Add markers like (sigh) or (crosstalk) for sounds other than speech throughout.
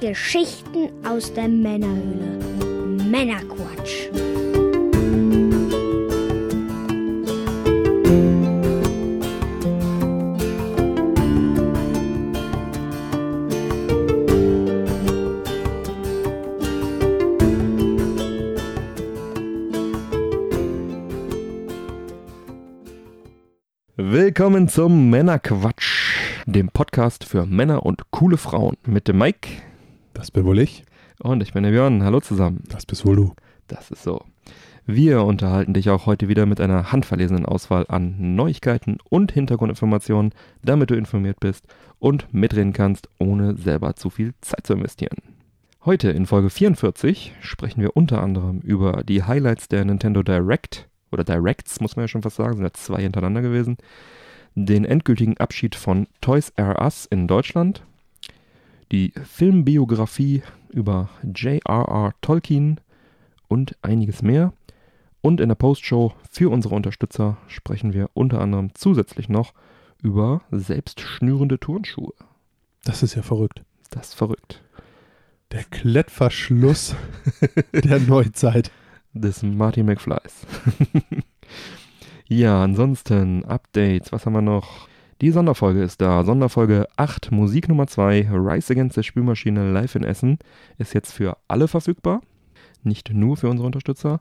Geschichten aus der Männerhöhle. Männerquatsch. Willkommen zum Männerquatsch, dem Podcast für Männer und coole Frauen mit dem Mike Das bin wohl ich. und ich bin der Björn. Hallo zusammen. Das bist wohl du. Das ist so. Wir unterhalten dich auch heute wieder mit einer handverlesenen Auswahl an Neuigkeiten und Hintergrundinformationen, damit du informiert bist und mitreden kannst, ohne selber zu viel Zeit zu investieren. Heute in Folge 44 sprechen wir unter anderem über die Highlights der Nintendo Direct oder Directs, muss man ja schon fast sagen, sind ja zwei hintereinander gewesen, den endgültigen Abschied von Toys R Us in Deutschland, die Filmbiografie über J.R.R. Tolkien und einiges mehr. Und in der Postshow für unsere Unterstützer sprechen wir unter anderem zusätzlich noch über selbstschnürende Turnschuhe. Das ist ja verrückt. Das ist verrückt. Der Klettverschluss (laughs) der Neuzeit. Des Marty McFlys. (laughs) ja, ansonsten Updates. Was haben wir noch? Die Sonderfolge ist da. Sonderfolge 8, Musik Nummer 2, Rise Against der Spülmaschine live in Essen. Ist jetzt für alle verfügbar. Nicht nur für unsere Unterstützer.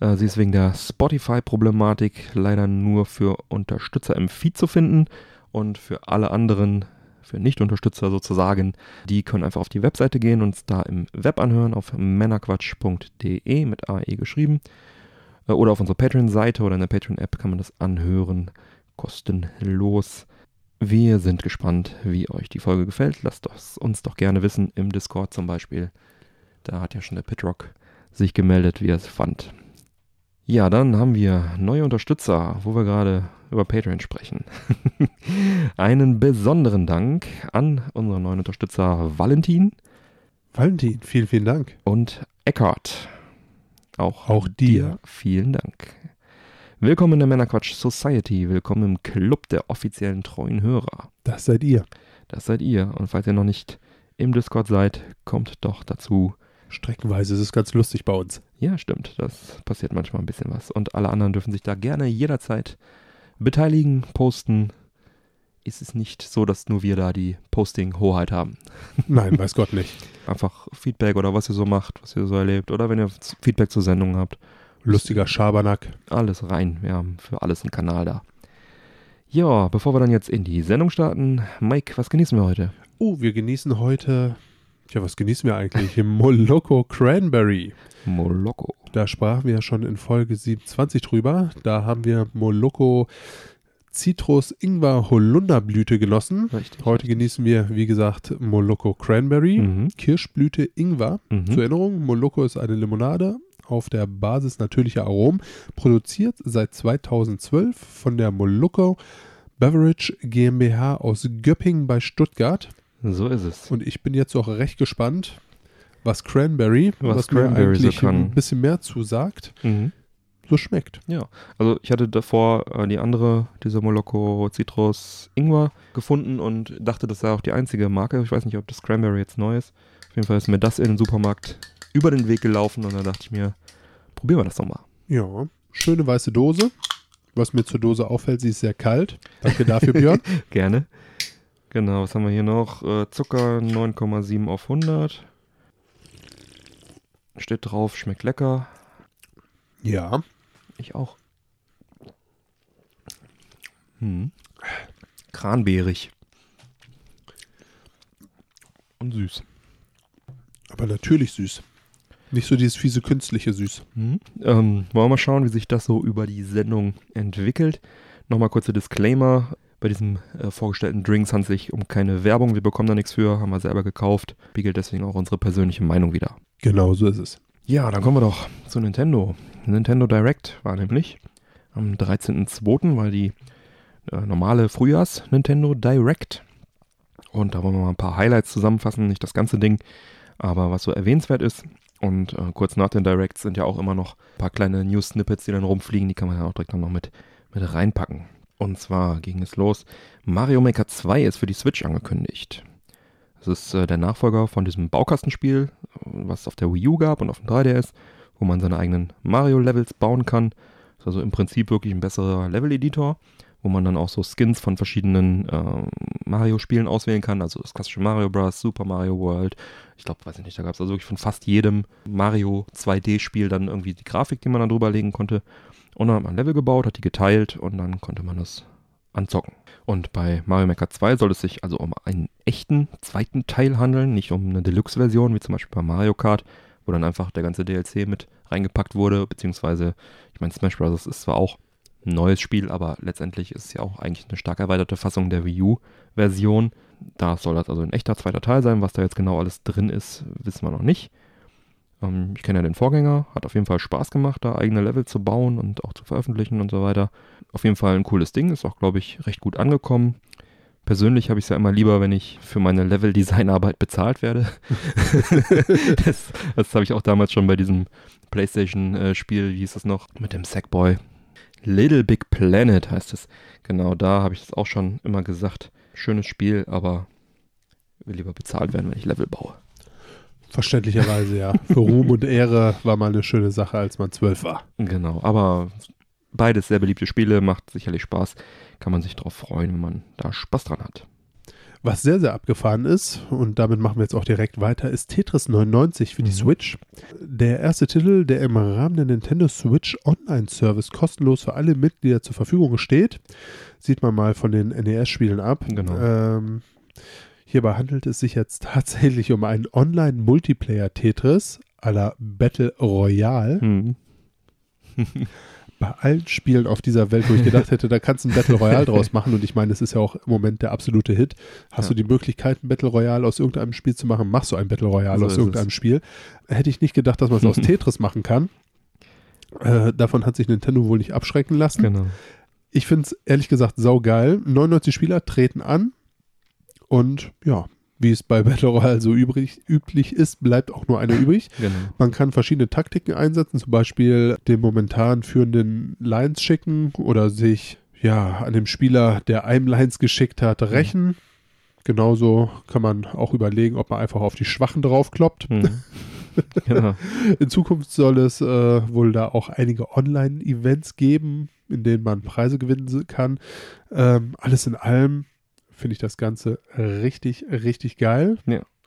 Äh, Sie ist wegen der Spotify-Problematik leider nur für Unterstützer im Feed zu finden. Und für alle anderen, für Nicht-Unterstützer sozusagen, die können einfach auf die Webseite gehen und es da im Web anhören, auf männerquatsch.de mit AE geschrieben. Äh, Oder auf unserer Patreon-Seite oder in der Patreon-App kann man das anhören. Kostenlos. Wir sind gespannt, wie euch die Folge gefällt. Lasst uns doch gerne wissen im Discord zum Beispiel. Da hat ja schon der Pitrock sich gemeldet, wie er es fand. Ja, dann haben wir neue Unterstützer, wo wir gerade über Patreon sprechen. (laughs) Einen besonderen Dank an unseren neuen Unterstützer Valentin Valentin, vielen, vielen Dank. und Eckhart. Auch, Auch dir. vielen Dank. Willkommen in der Männerquatsch Society. Willkommen im Club der offiziellen treuen Hörer. Das seid ihr. Das seid ihr. Und falls ihr noch nicht im Discord seid, kommt doch dazu. Streckenweise ist es ganz lustig bei uns. Ja, stimmt. Das passiert manchmal ein bisschen was. Und alle anderen dürfen sich da gerne jederzeit beteiligen, posten. Ist es nicht so, dass nur wir da die Posting-Hoheit haben. (laughs) Nein, weiß Gott nicht. Einfach Feedback oder was ihr so macht, was ihr so erlebt. Oder wenn ihr Feedback zur Sendung habt. Lustiger Schabernack. Alles rein. Wir haben für alles einen Kanal da. Ja, bevor wir dann jetzt in die Sendung starten, Mike, was genießen wir heute? Oh, wir genießen heute. Tja, was genießen wir eigentlich? (laughs) Moloko Cranberry. Moloko. Da sprachen wir ja schon in Folge 27 drüber. Da haben wir Moloko Citrus Ingwer Holunderblüte genossen. Richtig. Heute genießen wir, wie gesagt, Moloko Cranberry. Mhm. Kirschblüte Ingwer. Mhm. Zur Erinnerung, Moloko ist eine Limonade auf der Basis natürlicher Aromen, produziert seit 2012 von der Moloko Beverage GmbH aus Göppingen bei Stuttgart. So ist es. Und ich bin jetzt auch recht gespannt, was Cranberry, Was mir Cranberry so eigentlich kann. ein bisschen mehr zusagt, Mhm. so schmeckt. Ja, also ich hatte davor äh, die andere, diese Moloko Citrus Ingwer gefunden und dachte, das sei auch die einzige Marke. Ich weiß nicht, ob das Cranberry jetzt neu ist. Auf jeden Fall ist mir das in den Supermarkt über den Weg gelaufen und dann dachte ich mir, probieren wir das doch mal. Ja, schöne weiße Dose. Was mir zur Dose auffällt, sie ist sehr kalt. Danke dafür, Björn. (laughs) Gerne. Genau, was haben wir hier noch? Äh, Zucker 9,7 auf 100. Steht drauf, schmeckt lecker. Ja, Ich auch. Hm. Kranbeerig. Und süß. aber natürlich süß. Nicht so dieses fiese künstliche Süß. Mhm. Ähm, wollen wir mal schauen, wie sich das so über die Sendung entwickelt. Nochmal kurzer Disclaimer. Bei diesem äh, vorgestellten Drinks handelt es sich um keine Werbung. Wir bekommen da nichts für, haben wir selber gekauft. Spiegelt deswegen auch unsere persönliche Meinung wieder. Genau so ist es. Ja, dann kommen wir doch zu Nintendo. Nintendo Direct war nämlich am 13.02. war die äh, normale Frühjahrs-Nintendo Direct. Und da wollen wir mal ein paar Highlights zusammenfassen, nicht das ganze Ding, aber was so erwähnenswert ist. Und äh, kurz nach den Directs sind ja auch immer noch ein paar kleine News-Snippets, die dann rumfliegen, die kann man ja auch direkt dann noch mit, mit reinpacken. Und zwar ging es los, Mario Maker 2 ist für die Switch angekündigt. Das ist äh, der Nachfolger von diesem Baukastenspiel, was es auf der Wii U gab und auf dem 3DS, wo man seine eigenen Mario-Levels bauen kann. Ist also im Prinzip wirklich ein besserer Level-Editor, wo man dann auch so Skins von verschiedenen äh, Mario-Spielen auswählen kann. Also das klassische Mario Bros., Super Mario World. Ich glaube, weiß ich nicht, da gab es also wirklich von fast jedem Mario 2D-Spiel dann irgendwie die Grafik, die man dann drüber legen konnte. Und dann hat man ein Level gebaut, hat die geteilt und dann konnte man das anzocken. Und bei Mario Maker 2 soll es sich also um einen echten zweiten Teil handeln, nicht um eine Deluxe-Version, wie zum Beispiel bei Mario Kart, wo dann einfach der ganze DLC mit reingepackt wurde, beziehungsweise, ich meine, Smash Bros. ist zwar auch ein neues Spiel, aber letztendlich ist es ja auch eigentlich eine stark erweiterte Fassung der Wii U-Version. Da soll das also ein echter zweiter Teil sein. Was da jetzt genau alles drin ist, wissen wir noch nicht. Ähm, ich kenne ja den Vorgänger, hat auf jeden Fall Spaß gemacht, da eigene Level zu bauen und auch zu veröffentlichen und so weiter. Auf jeden Fall ein cooles Ding, ist auch, glaube ich, recht gut angekommen. Persönlich habe ich es ja immer lieber, wenn ich für meine Level-Design-Arbeit bezahlt werde. (laughs) das das habe ich auch damals schon bei diesem PlayStation-Spiel, wie hieß das noch, mit dem Sackboy. Little Big Planet heißt es. Genau da habe ich das auch schon immer gesagt. Schönes Spiel, aber will lieber bezahlt werden, wenn ich Level baue. Verständlicherweise, ja. Für Ruhm und Ehre war mal eine schöne Sache, als man zwölf war. Genau, aber beides sehr beliebte Spiele, macht sicherlich Spaß. Kann man sich darauf freuen, wenn man da Spaß dran hat. Was sehr, sehr abgefahren ist, und damit machen wir jetzt auch direkt weiter, ist Tetris 99 für die Mhm. Switch. Der erste Titel, der im Rahmen der Nintendo Switch Online Service kostenlos für alle Mitglieder zur Verfügung steht. Sieht man mal von den NES-Spielen ab. Genau. Ähm, hierbei handelt es sich jetzt tatsächlich um einen Online-Multiplayer-Tetris à la Battle Royale. Hm. (laughs) bei allen Spielen auf dieser Welt, wo ich gedacht hätte, da kannst du ein Battle Royale draus (laughs) machen. Und ich meine, es ist ja auch im Moment der absolute Hit. Hast Ja. du die Möglichkeit, ein Battle Royale aus irgendeinem Spiel zu machen, machst du ein Battle Royale So aus irgendeinem es. Spiel. Hätte ich nicht gedacht, dass man es aus (laughs) Tetris machen kann. Äh, davon hat sich Nintendo wohl nicht abschrecken lassen. Genau. Ich finde es ehrlich gesagt saugeil. 99 Spieler treten an und ja, wie es bei Battle Royale so übrig, üblich ist, bleibt auch nur einer übrig. (laughs) genau. Man kann verschiedene Taktiken einsetzen, zum Beispiel den momentan führenden Lines schicken oder sich ja an dem Spieler, der einem Lines geschickt hat, rächen. Genauso kann man auch überlegen, ob man einfach auf die Schwachen draufkloppt. Hm. (laughs) genau. In Zukunft soll es äh, wohl da auch einige Online-Events geben, in denen man Preise gewinnen kann. Ähm, alles in allem finde ich das Ganze richtig, richtig geil.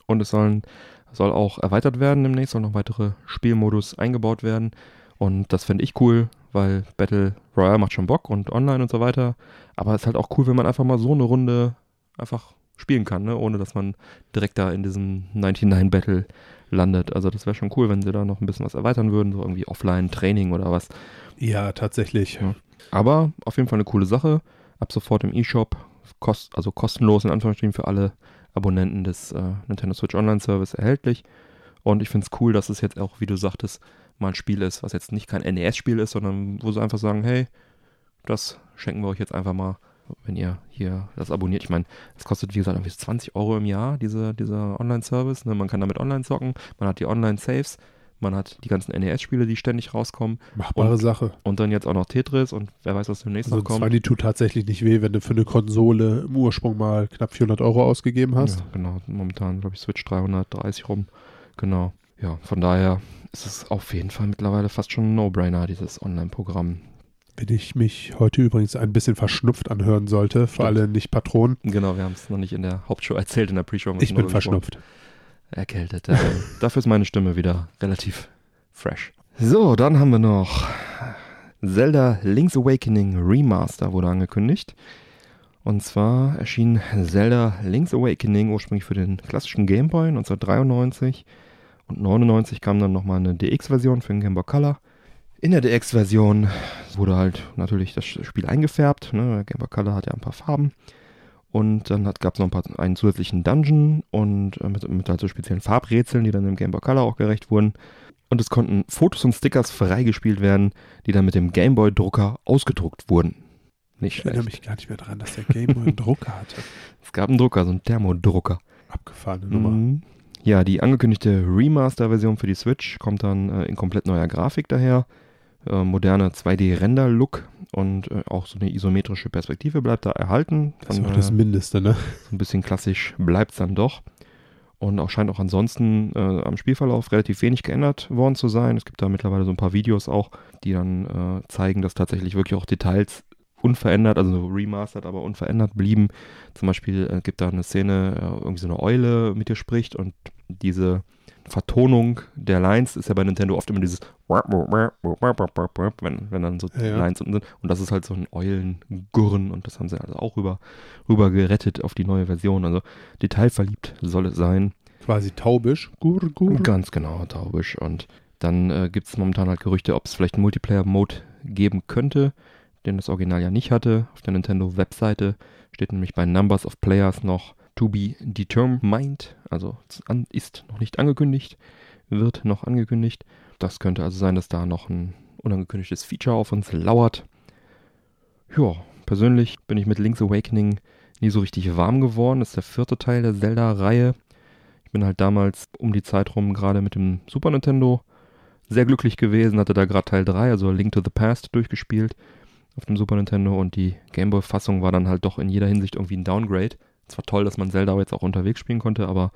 Und es sollen, soll auch erweitert werden demnächst, soll noch weitere Spielmodus eingebaut werden. Und das fände ich cool, weil Battle Royale macht schon Bock und online und so weiter. Aber es ist halt auch cool, wenn man einfach mal so eine Runde einfach spielen kann, ne? ohne dass man direkt da in diesem 99 Battle landet. Also das wäre schon cool, wenn sie da noch ein bisschen was erweitern würden, so irgendwie Offline-Training oder was. Ja, tatsächlich. Ja. Aber auf jeden Fall eine coole Sache. Ab sofort im E-Shop, kost, also kostenlos in Anführungsstrichen für alle Abonnenten des äh, Nintendo Switch Online Service erhältlich. Und ich finde es cool, dass es jetzt auch, wie du sagtest, mal ein Spiel ist, was jetzt nicht kein NES-Spiel ist, sondern wo sie einfach sagen, hey, das schenken wir euch jetzt einfach mal, wenn ihr hier das abonniert. Ich meine, es kostet, wie gesagt, irgendwie 20 Euro im Jahr, diese, dieser Online-Service. Ne? Man kann damit online zocken, man hat die Online-Saves, man hat die ganzen NES-Spiele, die ständig rauskommen Machbare Und- Sache. und dann jetzt auch noch Tetris und wer weiß, was demnächst Also noch kommt. 20 tut tatsächlich nicht weh, wenn du für eine Konsole im Ursprung mal knapp 400 Euro ausgegeben hast. Ja, genau. Momentan, glaube ich, Switch 330 rum. Genau. Ja, von daher ist es auf jeden Fall mittlerweile fast schon ein No-Brainer, dieses Online-Programm. Wenn ich mich heute übrigens ein bisschen verschnupft anhören sollte, für Stimmt. alle Nicht-Patronen, Genau, wir haben es noch nicht in der Hauptshow erzählt, in der Pre-Show. ich bin drüber gesprochen. Erkältet. Ähm, (laughs) dafür ist meine Stimme wieder relativ fresh. So, dann haben wir noch Zelda Link's Awakening Remaster wurde angekündigt. Und zwar erschien Zelda Link's Awakening ursprünglich für den klassischen Game Boy 1993 und 99 kam dann nochmal eine DX-Version für den Game Boy Color. In der DX-Version wurde halt natürlich das Spiel eingefärbt. Ne? Der Game Boy Color hat ja ein paar Farben. Und dann gab es noch ein paar, einen zusätzlichen Dungeon und äh, mit, mit halt so speziellen Farbrätseln, die dann im Game Boy Color auch gerecht wurden. Und es konnten Fotos und Stickers freigespielt werden, die dann mit dem Game Boy Drucker ausgedruckt wurden. Nicht Ich erinnere mich gar nicht mehr dran, dass der Gameboy einen Drucker hatte. (laughs) Es gab einen Drucker, so einen Thermodrucker. Abgefahrene Nummer. Mhm. Ja, die angekündigte Remaster-Version für die Switch kommt dann äh, in komplett neuer Grafik daher. Äh, moderne 2D-Render-Look und äh, auch so eine isometrische Perspektive bleibt da erhalten. Das ist auch das Mindeste, ne? so ein bisschen klassisch bleibt es dann doch. Und auch scheint auch ansonsten äh, am Spielverlauf relativ wenig geändert worden zu sein. Es gibt da mittlerweile so ein paar Videos auch, die dann äh, zeigen, dass tatsächlich wirklich auch Details unverändert, also remastered, aber unverändert blieben. Zum Beispiel äh, gibt da eine Szene, äh, irgendwie so eine Eule mit dir spricht und diese Vertonung der Lines ist ja bei Nintendo oft immer dieses wenn, wenn dann so Ja. Lines unten sind. Und das ist halt so ein Eulengurren und das haben sie also auch rüber, rüber gerettet auf die neue Version. Also detailverliebt soll es sein. Quasi taubisch. Gur, gur. Ganz genau, taubisch. Und dann äh, gibt es momentan halt Gerüchte, ob es vielleicht einen Multiplayer-Mode geben könnte, den das Original ja nicht hatte. Auf der Nintendo-Webseite steht nämlich bei Numbers of Players noch to be determined, also ist noch nicht angekündigt, wird noch angekündigt. Das könnte also sein, dass da noch ein unangekündigtes Feature auf uns lauert. Ja, persönlich bin ich mit Link's Awakening nie so richtig warm geworden. Das ist der vierte Teil der Zelda-Reihe. Ich bin halt damals um die Zeit rum gerade mit dem Super Nintendo sehr glücklich gewesen, hatte da gerade Teil 3, also Link to the Past, durchgespielt auf dem Super Nintendo und die Gameboy-Fassung war dann halt doch in jeder Hinsicht irgendwie ein Downgrade. Es war toll, dass man Zelda jetzt auch unterwegs spielen konnte, aber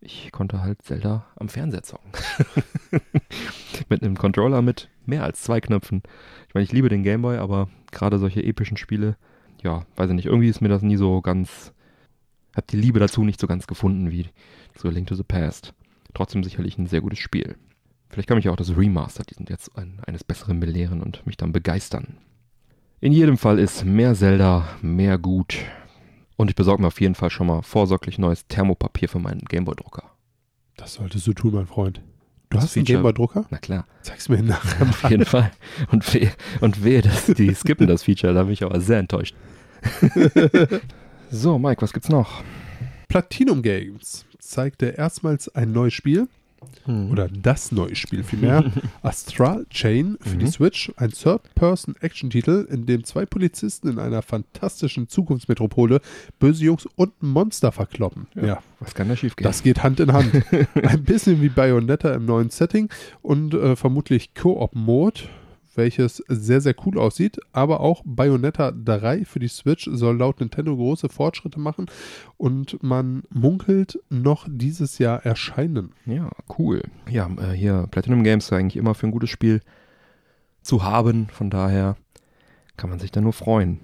ich konnte halt Zelda am Fernseher zocken. (laughs) mit einem Controller mit mehr als zwei Knöpfen. Ich meine, ich liebe den Gameboy, aber gerade solche epischen Spiele, ja, weiß ich nicht, irgendwie ist mir das nie so ganz, hab die Liebe dazu nicht so ganz gefunden wie so Link to the Past. Trotzdem sicherlich ein sehr gutes Spiel. Vielleicht kann mich auch das Remaster die sind jetzt ein, eines Besseren belehren und mich dann begeistern. In jedem Fall ist mehr Zelda, mehr gut. Und ich besorge mir auf jeden Fall schon mal vorsorglich neues Thermopapier für meinen Gameboy-Drucker. Das solltest du tun, mein Freund. Du Das hast einen Feature- Gameboy-Drucker? Na klar, Zeig's mir nachher (laughs) auf jeden Fall. Und wehe, und wehe dass die skippen das Feature, da bin ich aber sehr enttäuscht. (laughs) so, Mike, was gibt's noch? Platinum Games zeigte erstmals ein neues Spiel. Oder das neue Spiel vielmehr. (laughs) Astral Chain für die Mhm. Switch. Ein Third-Person-Action-Titel, in dem zwei Polizisten in einer fantastischen Zukunftsmetropole böse Jungs und Monster verkloppen. Ja, Was kann da schief gehen? das geht Hand in Hand. (laughs) Ein bisschen wie Bayonetta im neuen Setting und äh, vermutlich Koop-Mode, welches sehr, sehr cool aussieht. Aber auch Bayonetta 3 für die Switch soll laut Nintendo große Fortschritte machen und man munkelt noch dieses Jahr erscheinen. Ja, cool. Ja, äh, hier Platinum Games ist eigentlich immer für ein gutes Spiel zu haben. Von daher kann man sich da nur freuen.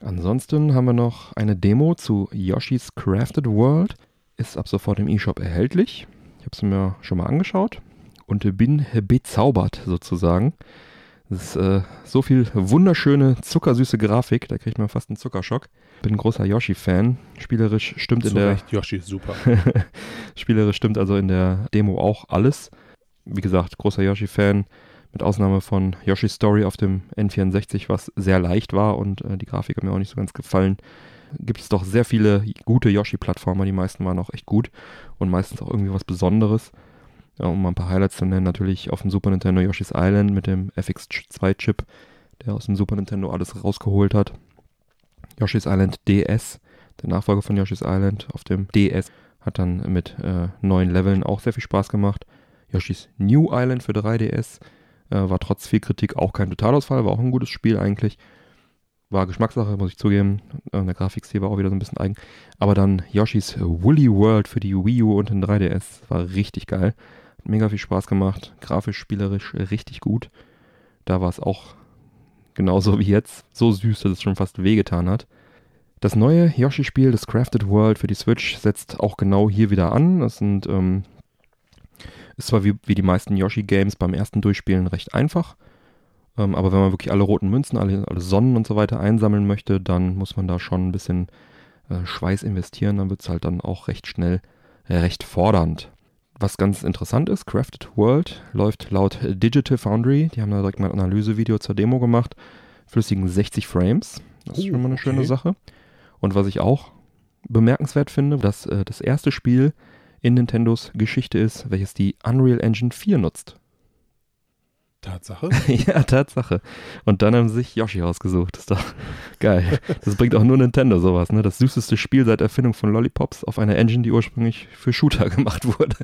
Ansonsten haben wir noch eine Demo zu Yoshi's Crafted World. Ist ab sofort im eShop erhältlich. Ich habe es mir schon mal angeschaut und bin bezaubert sozusagen. Es ist äh, so viel wunderschöne, zuckersüße Grafik, da kriegt man fast einen Zuckerschock. Bin ein großer Yoshi-Fan. Spielerisch stimmt in Zu der Recht, Yoshi, super. (laughs) Spielerisch stimmt also in der Demo auch alles. Wie gesagt, großer Yoshi-Fan, mit Ausnahme von Yoshi's Story auf dem N64, was sehr leicht war und äh, die Grafik hat mir auch nicht so ganz gefallen. Gibt es doch sehr viele gute Yoshi-Plattformer, die meisten waren auch echt gut und meistens auch irgendwie was Besonderes. Ja, um mal ein paar Highlights zu nennen, natürlich auf dem Super Nintendo Yoshi's Island mit dem FX2-Chip, der aus dem Super Nintendo alles rausgeholt hat. Yoshi's Island DS, der Nachfolger von Yoshi's Island auf dem DS, hat dann mit äh, neuen Leveln auch sehr viel Spaß gemacht. Yoshi's New Island für 3DS äh, war trotz viel Kritik auch kein Totalausfall, war auch ein gutes Spiel eigentlich. War Geschmackssache, muss ich zugeben. Äh, der Grafikstil war auch wieder so ein bisschen eigen. Aber dann Yoshi's Woolly World für die Wii U und den 3DS war richtig geil. Mega viel Spaß gemacht. Grafisch, spielerisch richtig gut. Da war es auch genauso wie jetzt. So süß, dass es schon fast wehgetan hat. Das neue Yoshi-Spiel, das Crafted World für die Switch, setzt auch genau hier wieder an. Das sind, ähm, ist zwar wie, wie die meisten Yoshi-Games beim ersten Durchspielen recht einfach, ähm, aber wenn man wirklich alle roten Münzen, alle, alle Sonnen und so weiter einsammeln möchte, dann muss man da schon ein bisschen äh, Schweiß investieren. Dann wird es halt dann auch recht schnell äh, recht fordernd. Was ganz interessant ist, Crafted World läuft laut Digital Foundry, die haben da direkt mal ein Analysevideo zur Demo gemacht, flüssigen 60 Frames. Das ist Oh, schon mal eine schöne okay. Sache. Und was ich auch bemerkenswert finde, dass äh, das erste Spiel in Nintendos Geschichte ist, welches die Unreal Engine 4 nutzt. Tatsache. (laughs) ja, Tatsache. Und dann haben sie sich Yoshi ausgesucht. Das ist doch (laughs) geil. Das bringt auch nur Nintendo sowas, ne? Das süßeste Spiel seit Erfindung von Lollipops auf einer Engine, die ursprünglich für Shooter (laughs) gemacht wurde.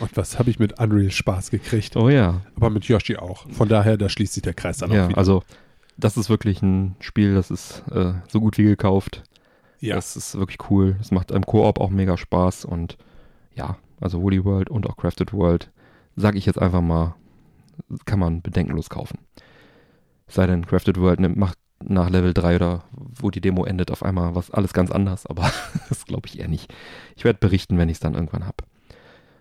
Und was habe ich mit Unreal Spaß gekriegt? Oh ja. Aber mit Yoshi auch. Von daher, da schließt sich der Kreis dann auch Ja, wieder. also das ist wirklich ein Spiel, das ist äh, so gut wie gekauft. Ja. Das ist wirklich cool. Es macht im Koop auch mega Spaß und ja, also Woody World und auch Crafted World, sage ich jetzt einfach mal, kann man bedenkenlos kaufen. Sei denn, Crafted World macht nach Level 3 oder wo die Demo endet auf einmal was alles ganz anders, aber (laughs) das glaube ich eher nicht. Ich werde berichten, wenn ich es dann irgendwann habe.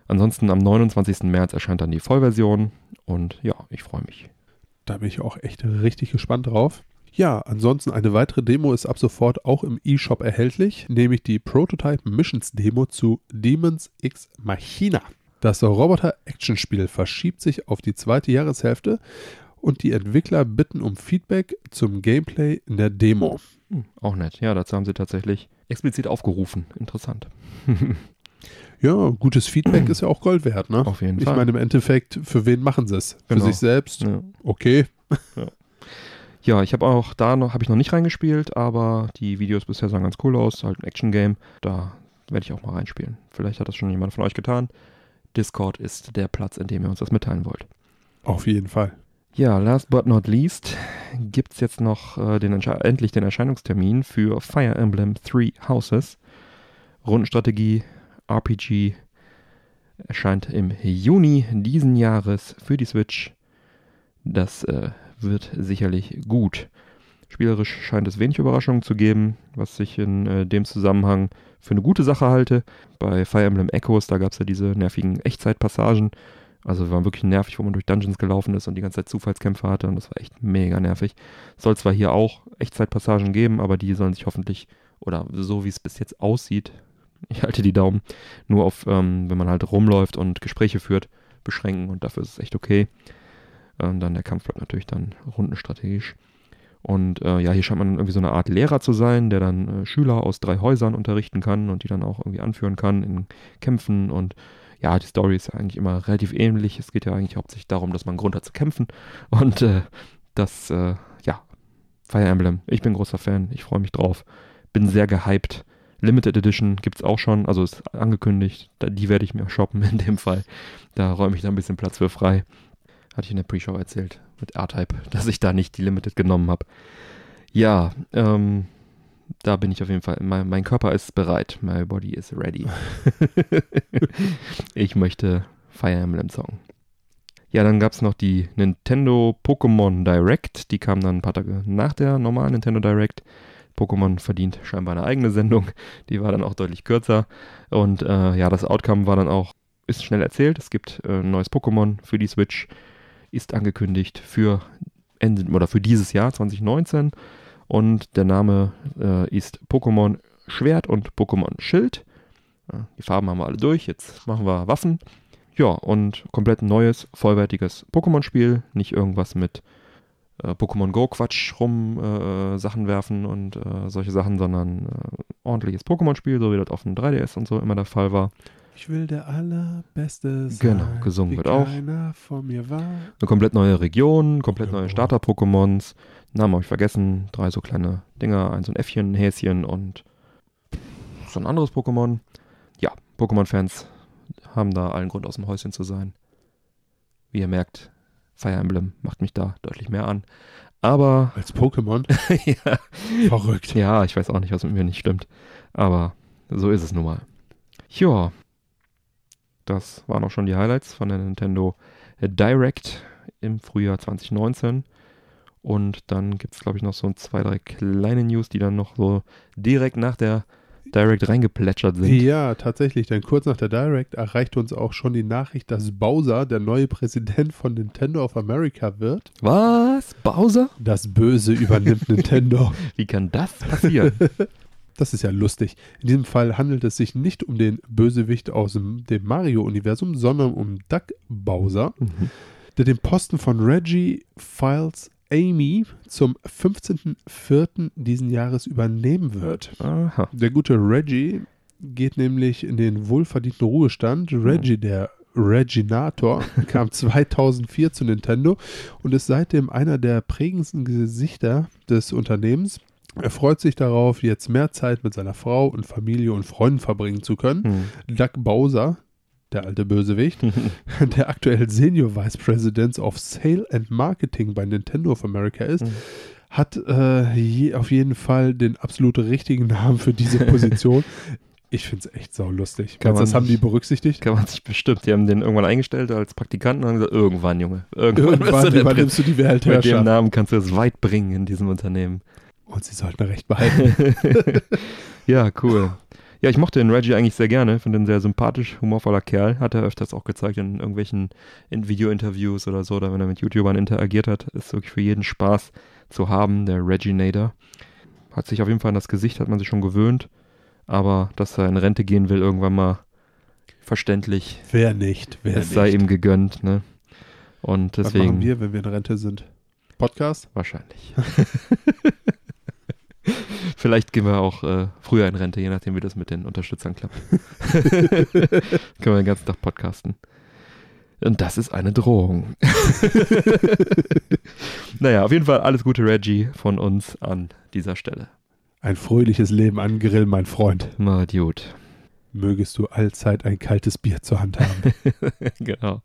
Ansonsten am 29. März erscheint dann die Vollversion und ja, ich freue mich. Da bin ich auch echt richtig gespannt drauf. Ja, ansonsten eine weitere Demo ist ab sofort auch im eShop erhältlich, nämlich die Prototype Missions Demo zu Demons X Machina. Das Roboter-Action-Spiel verschiebt sich auf die zweite Jahreshälfte und die Entwickler bitten um Feedback zum Gameplay in der Demo. Hm, auch nett. Ja, dazu haben sie tatsächlich explizit aufgerufen. Interessant. (laughs) Ja, gutes Feedback ist ja auch Gold wert, ne? Auf jeden Ich Fall. meine, im Endeffekt, für wen machen sie es? Für Genau. sich selbst? ja. Okay. Ja, ich habe auch da noch, habe ich noch nicht reingespielt, aber die Videos bisher sahen ganz cool aus. Halt ein Action-Game. Da werde ich auch mal reinspielen. Vielleicht hat das schon jemand von euch getan. Discord ist der Platz, in dem ihr uns das mitteilen wollt. Auf jeden Fall. Ja, last but not least gibt es jetzt noch äh, den endlich den Erscheinungstermin für Fire Emblem Three Houses. Rundenstrategie, RPG, erscheint im Juni diesen Jahres für die Switch. Das äh, wird sicherlich gut. Spielerisch scheint es wenig Überraschungen zu geben, was ich in äh, dem Zusammenhang für eine gute Sache halte. Bei Fire Emblem Echoes, da gab es ja diese nervigen Echtzeitpassagen. Also waren wirklich nervig, wo man durch Dungeons gelaufen ist und die ganze Zeit Zufallskämpfe hatte und das war echt mega nervig. Soll zwar hier auch Echtzeitpassagen geben, aber die sollen sich hoffentlich, oder so wie es bis jetzt aussieht, (laughs) ich halte die Daumen, nur auf, ähm, wenn man halt rumläuft und Gespräche führt, beschränken und dafür ist es echt okay. Ähm, dann der Kampf bleibt natürlich dann rundenstrategisch. Und äh, ja, hier scheint man irgendwie so eine Art Lehrer zu sein, der dann äh, Schüler aus drei Häusern unterrichten kann und die dann auch irgendwie anführen kann in Kämpfen. Und ja, die Story ist ja eigentlich immer relativ ähnlich. Es geht ja eigentlich hauptsächlich darum, dass man einen Grund hat zu kämpfen. (laughs) Und äh, das, äh, ja, Fire Emblem. Ich bin großer Fan, ich freue mich drauf. Bin sehr gehypt. Limited Edition gibt's auch schon, also ist angekündigt. Die werde ich mir (laughs) shoppen in dem Fall. Da räume ich da ein bisschen Platz für frei. Hatte ich in der Pre-Show erzählt mit R-Type, (laughs) dass ich da nicht die Limited genommen habe. Ja, ähm, da bin ich auf jeden Fall. Mein, mein Körper ist bereit. My body is ready. (laughs) ich möchte Fire Emblem Song. Ja, dann gab es noch die Nintendo Pokémon Direct. Die kam dann ein paar Tage nach der normalen Nintendo Direct. Pokémon verdient scheinbar eine eigene Sendung. Die war dann auch deutlich kürzer. Und äh, ja, das Outcome war dann auch, ist schnell erzählt. Es gibt äh, ein neues Pokémon für die Switch. Ist angekündigt für Ende oder für dieses Jahr 2019. Und der Name äh, ist Pokémon Schwert und Pokémon Schild. Die Farben haben wir alle durch. Jetzt machen wir Waffen. Ja, und komplett neues, vollwertiges Pokémon-Spiel. Nicht irgendwas mit äh, Pokémon Go Quatsch rum äh, Sachen werfen und äh, solche Sachen, sondern äh, ordentliches Pokémon-Spiel, so wie das auf dem 3DS und so immer der Fall war. Ich will der Allerbeste sein. Genau, gesungen wird auch. Eine komplett neue Region, komplett Ja. neue Starter-Pokémons. Namen habe ich vergessen. Drei so kleine Dinger, ein so ein Äffchen, ein Häschen und so ein anderes Pokémon. Ja, Pokémon-Fans haben da allen Grund aus dem Häuschen zu sein. Wie ihr merkt, Fire Emblem macht mich da deutlich mehr an. Aber (laughs) Als Pokémon. ja, Verrückt. ja, ich weiß auch nicht, was mit mir nicht stimmt. Aber so ist es nun mal. Ja, das waren auch schon die Highlights von der Nintendo Direct im Frühjahr 2019. Und dann gibt es, glaube ich, noch so zwei, drei kleine News, die dann noch so direkt nach der Direct reingeplätschert sind. Ja, tatsächlich, denn kurz nach der Direct erreichte uns auch schon die Nachricht, dass Bowser der neue Präsident von Nintendo of America wird. Was? Bowser? Das Böse übernimmt (laughs) Nintendo. Wie kann das passieren? (laughs) Das ist ja lustig. In diesem Fall handelt es sich nicht um den Bösewicht aus dem, Mario-Universum, sondern um Doug Bowser, Mhm. der den Posten von Reggie Files Amy zum 15.04. diesen Jahres übernehmen wird. Aha. Der gute Reggie geht nämlich in den wohlverdienten Ruhestand. Reggie, der Reginator, (laughs) kam 2004 zu Nintendo und ist seitdem einer der prägendsten Gesichter des Unternehmens. Er freut sich darauf, jetzt mehr Zeit mit seiner Frau und Familie und Freunden verbringen zu können. Hm. Doug Bowser, der alte Bösewicht, (laughs) der aktuell Senior Vice President of Sale and Marketing bei Nintendo of America ist, Mhm. hat äh, je, auf jeden Fall den absolut richtigen Namen für diese Position. (laughs) ich finde es echt saulustig. Kann Meinst du, das man- haben die berücksichtigt? Kann man sich bestimmt. Die haben den irgendwann eingestellt als Praktikanten und haben gesagt, irgendwann, Junge. Irgendwann, Irgendwann du übernimmst du die Mit dem Weltherrschaft. Namen kannst du es weit bringen in diesem Unternehmen. Und sie sollten recht behalten. (laughs) ja, cool. Ja, ich mochte den Reggie eigentlich sehr gerne. Finde ihn sehr sympathisch, humorvoller Kerl. Hat er öfters auch gezeigt in irgendwelchen in Video-Interviews oder so, oder wenn er mit YouTubern interagiert hat. Ist wirklich für jeden Spaß zu haben, der Reginator. Hat sich auf jeden Fall an das Gesicht, hat man sich schon gewöhnt. Aber dass er in Rente gehen will, irgendwann mal verständlich. Wer nicht? Wer es nicht? sei ihm gegönnt, ne? Und Was machen deswegen. wir, wenn wir in Rente sind? Podcast? Wahrscheinlich. (laughs) Vielleicht gehen wir auch äh, früher in Rente, je nachdem, wie das mit den Unterstützern klappt. (laughs) Können wir den ganzen Tag podcasten. Und das ist eine Drohung. (laughs) naja, auf jeden Fall alles Gute, Reggie, von uns an dieser Stelle. Ein fröhliches Leben an Grill, mein Freund. Mal gut. Mögest du allzeit ein kaltes Bier zur Hand haben. (laughs) genau.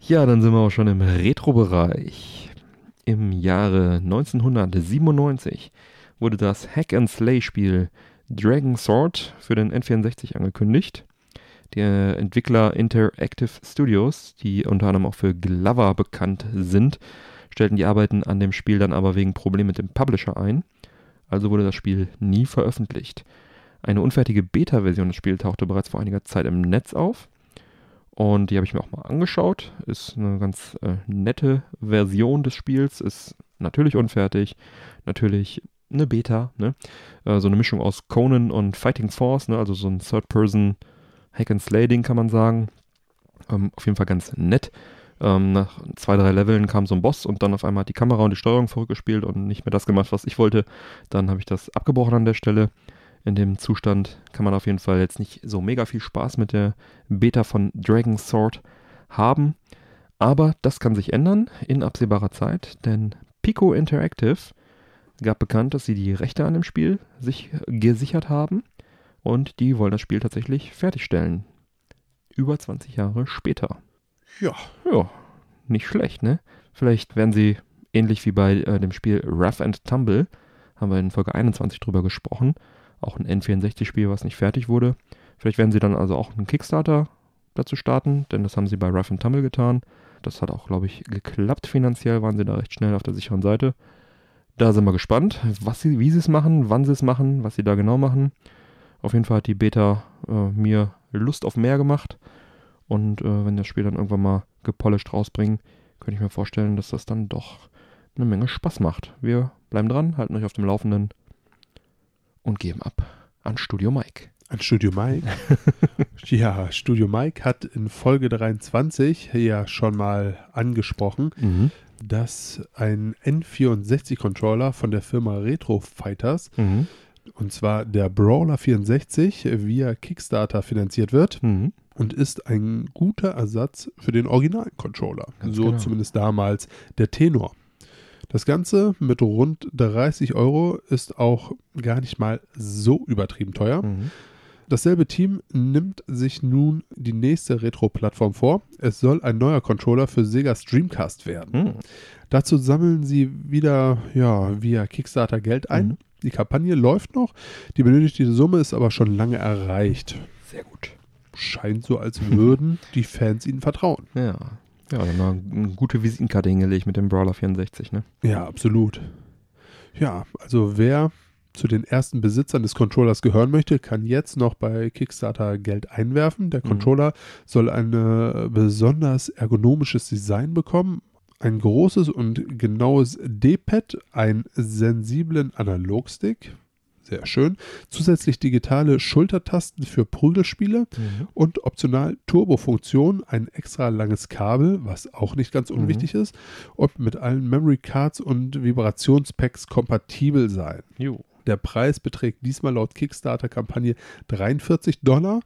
Ja, dann sind wir auch schon im Retro-Bereich. Im Jahre 1997 wurde das Hack-and-Slay-Spiel Dragon Sword für den N64 angekündigt. Der Entwickler Interactive Studios, die unter anderem auch für Glover bekannt sind, stellten die Arbeiten an dem Spiel dann aber wegen Problemen mit dem Publisher ein. Also wurde das Spiel nie veröffentlicht. Eine unfertige Beta-Version des Spiels tauchte bereits vor einiger Zeit im Netz auf. Und die habe ich mir auch mal angeschaut. Ist eine ganz äh, nette Version des Spiels. Ist natürlich unfertig. Natürlich eine Beta. Ne? Äh, so eine Mischung aus Conan und Fighting Force. Ne? Also so ein Third-Person Hack-and-Slay-Ding kann man sagen. Ähm, auf jeden Fall ganz nett. Ähm, nach zwei, drei Leveln kam so ein Boss und dann auf einmal hat die Kamera und die Steuerung verrückgespielt und nicht mehr das gemacht, was ich wollte. Dann habe ich das abgebrochen an der Stelle. In dem Zustand kann man auf jeden Fall jetzt nicht so mega viel Spaß mit der Beta von Dragon Sword haben. Aber das kann sich ändern in absehbarer Zeit, denn Pico Interactive gab bekannt, dass sie die Rechte an dem Spiel sich gesichert haben und die wollen das Spiel tatsächlich fertigstellen. Über 20 Jahre später. ja, Ja, nicht schlecht, ne? Vielleicht werden sie ähnlich wie bei äh, dem Spiel Rough and Tumble, haben wir in Folge 21 drüber gesprochen, auch ein N64-Spiel, was nicht fertig wurde. Vielleicht werden sie dann also auch einen Kickstarter dazu starten, denn das haben sie bei Rough and Tumble getan. Das hat auch, glaube ich, geklappt finanziell, waren sie da recht schnell auf der sicheren Seite. Da sind wir gespannt, was sie, wie sie es machen, wann sie es machen, was sie da genau machen. Auf jeden Fall hat die Beta äh, mir Lust auf mehr gemacht. Und äh, wenn das Spiel dann irgendwann mal gepolished rausbringen, könnte ich mir vorstellen, dass das dann doch eine Menge Spaß macht. Wir bleiben dran, halten euch auf dem Laufenden und geben ab an Studio Mike. an Studio Mike. (laughs) ja, Studio Mike hat in Folge 23 ja schon mal angesprochen, Mhm. Dass ein N64-Controller von der Firma Retro Fighters, Mhm. und zwar der Brawler 64, via Kickstarter finanziert wird Mhm. und ist ein guter Ersatz für den originalen Controller. Ganz so genau. zumindest damals der Tenor. Das Ganze mit rund 30 Euro ist auch gar nicht mal so übertrieben teuer. Mhm. Dasselbe Team nimmt sich nun die nächste Retro-Plattform vor. Es soll ein neuer Controller für Sega Streamcast werden. Mhm. Dazu sammeln sie wieder ja, via Kickstarter Geld ein. Mhm. Die Kampagne läuft noch. Die benötigte Summe ist aber schon lange erreicht. Sehr gut. Scheint so, als würden (laughs) die Fans ihnen vertrauen. Ja. Ja, dann mal eine gute Visitenkarte hingelegt mit dem Brawler 64, ne? Ja, absolut. Ja, also wer zu den ersten Besitzern des Controllers gehören möchte, kann jetzt noch bei Kickstarter Geld einwerfen. Der Mhm. Controller soll ein besonders ergonomisches Design bekommen. Ein großes und genaues D-Pad, einen sensiblen Analogstick, sehr schön. Zusätzlich digitale Schultertasten für Prügelspiele Mhm. und optional Turbo-Funktion, ein extra langes Kabel, was auch nicht ganz Mhm. unwichtig ist, und mit allen Memory Cards und Vibrationspacks kompatibel sein. Jo. Der Preis beträgt diesmal laut Kickstarter-Kampagne 43 Dollar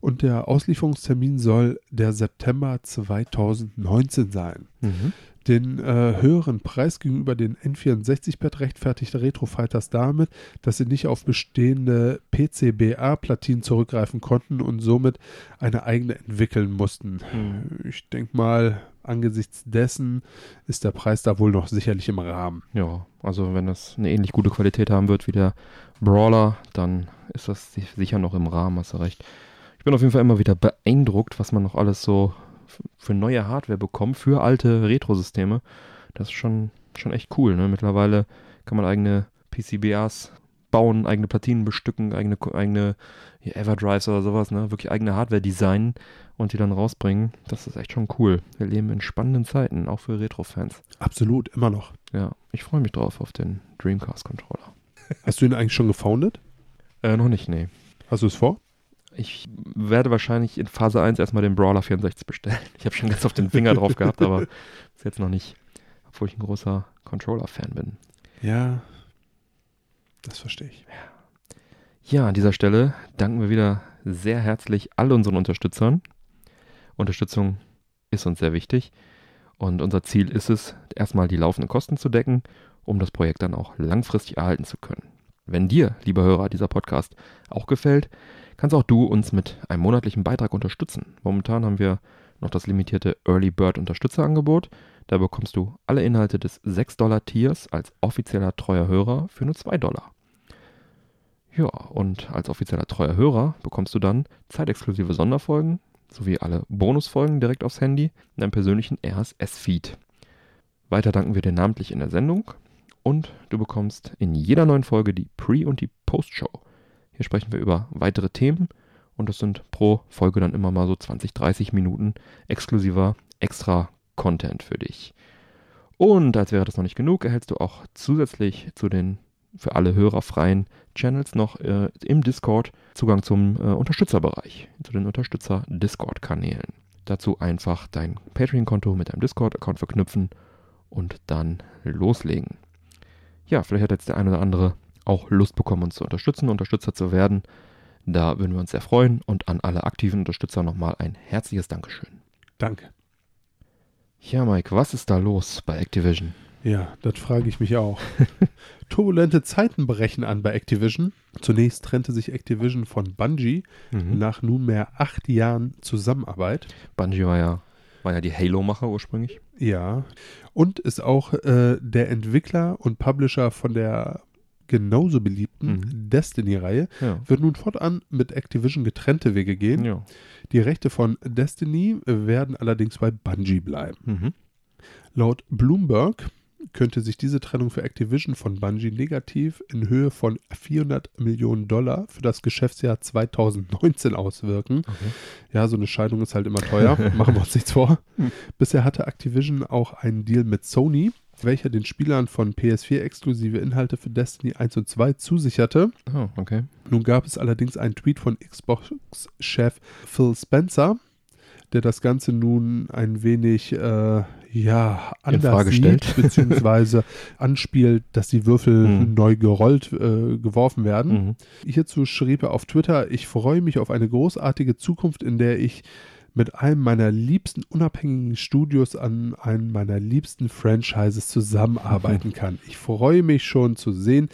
und der Auslieferungstermin soll der September 2019 sein. Mhm. Den äh, höheren Preis gegenüber den N64-Pad rechtfertigt Retro Fighters damit, dass sie nicht auf bestehende PCBA-Platinen zurückgreifen konnten und somit eine eigene entwickeln mussten. Hm. Ich denke mal, angesichts dessen ist der Preis da wohl noch sicherlich im Rahmen. Ja, also wenn das eine ähnlich gute Qualität haben wird wie der Brawler, dann ist das si- sicher noch im Rahmen, hast du recht. Ich bin auf jeden Fall immer wieder beeindruckt, was man noch alles so für neue Hardware bekommt, für alte Retro-Systeme. Das ist schon, schon echt cool. Ne? Mittlerweile kann man eigene PCBAs bauen, eigene Platinen bestücken, eigene, eigene Everdrives oder sowas, ne? wirklich eigene Hardware designen und die dann rausbringen. Das ist echt schon cool. Wir leben in spannenden Zeiten, auch für Retro-Fans. Absolut, immer noch. Ja, ich freue mich drauf auf den Dreamcast-Controller. Hast du ihn eigentlich schon gefoundet? Äh, noch nicht, nee. Hast du es vor? Ich werde wahrscheinlich in Phase 1 erstmal den Brawler 64 bestellen. Ich habe schon ganz auf den Finger drauf gehabt, aber (laughs) bis jetzt noch nicht. Obwohl ich ein großer Controller-Fan bin. Ja, das verstehe ich. Ja, an dieser Stelle danken wir wieder sehr herzlich all unseren Unterstützern. Unterstützung ist uns sehr wichtig. Und unser Ziel ist es, erstmal die laufenden Kosten zu decken, um das Projekt dann auch langfristig erhalten zu können. Wenn dir, lieber Hörer, dieser Podcast auch gefällt, kannst auch du uns mit einem monatlichen Beitrag unterstützen. Momentan haben wir noch das limitierte Early Bird Unterstützerangebot. Da bekommst du alle Inhalte des 6-Dollar-Tiers als offizieller treuer Hörer für nur 2 Dollar. Ja, und als offizieller treuer Hörer bekommst du dann zeitexklusive Sonderfolgen sowie alle Bonusfolgen direkt aufs Handy in deinem persönlichen RSS-Feed. Weiter danken wir dir namentlich in der Sendung und du bekommst in jeder neuen Folge die Pre- und die Post-Show. Hier sprechen wir über weitere Themen und das sind pro Folge dann immer mal so 20, 30 Minuten exklusiver extra Content für dich. Und als wäre das noch nicht genug, erhältst du auch zusätzlich zu den für alle Hörer freien Channels noch äh, im Discord Zugang zum äh, Unterstützerbereich, zu den Unterstützer-Discord-Kanälen. Dazu einfach dein Patreon-Konto mit deinem Discord-Account verknüpfen und dann loslegen. Ja, vielleicht hat jetzt der eine oder andere auch Lust bekommen, uns zu unterstützen, Unterstützer zu werden. Da würden wir uns sehr freuen und an alle aktiven Unterstützer nochmal ein herzliches Dankeschön. Danke. Ja, Mike, was ist da los bei Activision? Ja, das frage ich mich auch. (laughs) Turbulente Zeiten brechen an bei Activision. Zunächst trennte sich Activision von Bungie Mhm. nach nunmehr acht Jahren Zusammenarbeit. Bungie war ja, war ja die Halo-Macher ursprünglich. Ja. Und ist auch äh, der Entwickler und Publisher von der genauso beliebten Mhm. Destiny-Reihe. Ja. Wird nun fortan mit Activision getrennte Wege gehen. ja. Die Rechte von Destiny werden allerdings bei Bungie bleiben. Mhm. Laut Bloomberg könnte sich diese Trennung für Activision von Bungie negativ in Höhe von 400 Millionen Dollar für das Geschäftsjahr 2019 auswirken. Okay. Ja, so eine Scheidung ist halt immer teuer, (laughs) machen wir uns nichts vor. Hm. Bisher hatte Activision auch einen Deal mit Sony, welcher den Spielern von PS4 exklusive Inhalte für Destiny 1 und 2 zusicherte. Oh, okay. Nun gab es allerdings einen Tweet von Xbox-Chef Phil Spencer, der das Ganze nun ein wenig äh, ja, anders sieht, stellt. (laughs) beziehungsweise anspielt, dass die Würfel Mhm. neu gerollt äh, geworfen werden. Mhm. Hierzu schrieb er auf Twitter, ich freue mich auf eine großartige Zukunft, in der ich mit einem meiner liebsten unabhängigen Studios an einem meiner liebsten Franchises zusammenarbeiten (laughs) kann. Ich freue mich schon zu sehen,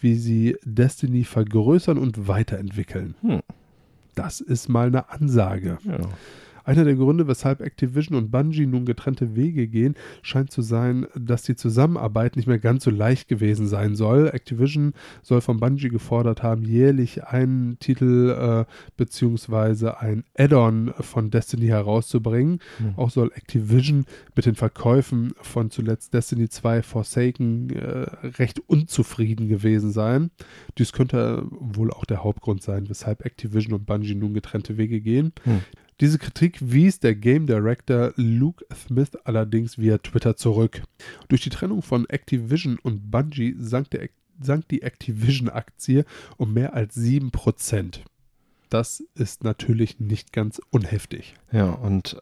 wie sie Destiny vergrößern und weiterentwickeln. Hm. Das ist mal eine Ansage. Ja. Einer der Gründe, weshalb Activision und Bungie nun getrennte Wege gehen, scheint zu sein, dass die Zusammenarbeit nicht mehr ganz so leicht gewesen sein soll. Activision soll von Bungie gefordert haben, jährlich einen Titel äh, beziehungsweise ein Add-on von Destiny herauszubringen. Hm. Auch soll Activision mit den Verkäufen von zuletzt Destiny 2 Forsaken äh, recht unzufrieden gewesen sein. Dies könnte wohl auch der Hauptgrund sein, weshalb Activision und Bungie nun getrennte Wege gehen. Hm. Diese Kritik wies der Game Director Luke Smith allerdings via Twitter zurück. Durch die Trennung von Activision und Bungie sank, der, sank die Activision-Aktie um mehr als 7%. Das ist natürlich nicht ganz unheftig. Ja, und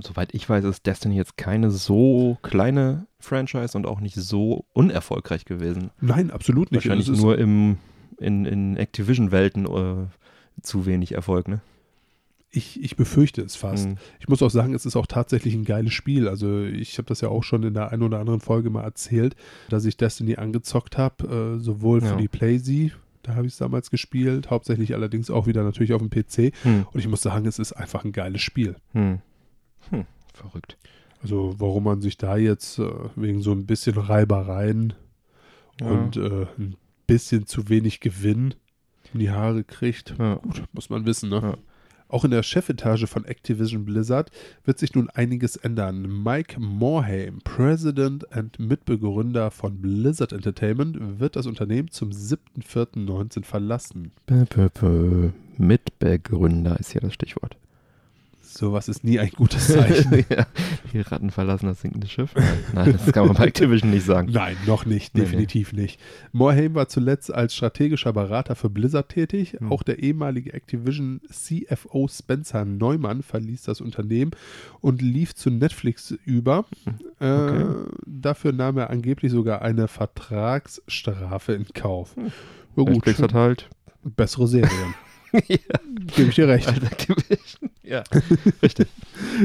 soweit ich weiß, ist Destiny jetzt keine so kleine Franchise und auch nicht so unerfolgreich gewesen. Nein, absolut nicht. Wahrscheinlich Es ist- nur im, in, in Activision-Welten äh, zu wenig Erfolg, ne? Ich, ich befürchte es fast. Mhm. Ich muss auch sagen, es ist auch tatsächlich ein geiles Spiel. Also ich habe das ja auch schon in der einen oder anderen Folge mal erzählt, dass ich Destiny angezockt habe, äh, sowohl für Ja. die PlayZ, da habe ich es damals gespielt, hauptsächlich allerdings auch wieder natürlich auf dem PC. Hm. Und ich muss sagen, es ist einfach ein geiles Spiel. Hm. Hm. Verrückt. Also warum man sich da jetzt äh, wegen so ein bisschen Reibereien Ja. und äh, ein bisschen zu wenig Gewinn in die Haare kriegt, Ja. gut, muss man wissen, ne? Ja. Auch in der Chefetage von Activision Blizzard wird sich nun einiges ändern. Mike Morhaime, President und Mitbegründer von Blizzard Entertainment, wird das Unternehmen zum 7.4.19 verlassen. Mitbegründer ist hier das Stichwort. Sowas ist nie ein gutes Zeichen. (laughs) ja. Die Ratten verlassen das sinkende Schiff. Nein, das kann man bei (laughs) Activision nicht sagen. Nein, noch nicht, Nee, definitiv nicht. Morhaime war zuletzt als strategischer Berater für Blizzard tätig. Hm. Auch der ehemalige Activision CFO Spencer Neumann verließ das Unternehmen und lief zu Netflix über. Äh, Okay. dafür nahm er angeblich sogar eine Vertragsstrafe in Kauf. Hm. Ja, gut, Netflix hat halt. bessere Serien. (laughs) ja, Gebe ich dir recht. als Activision. Ja, (laughs) richtig.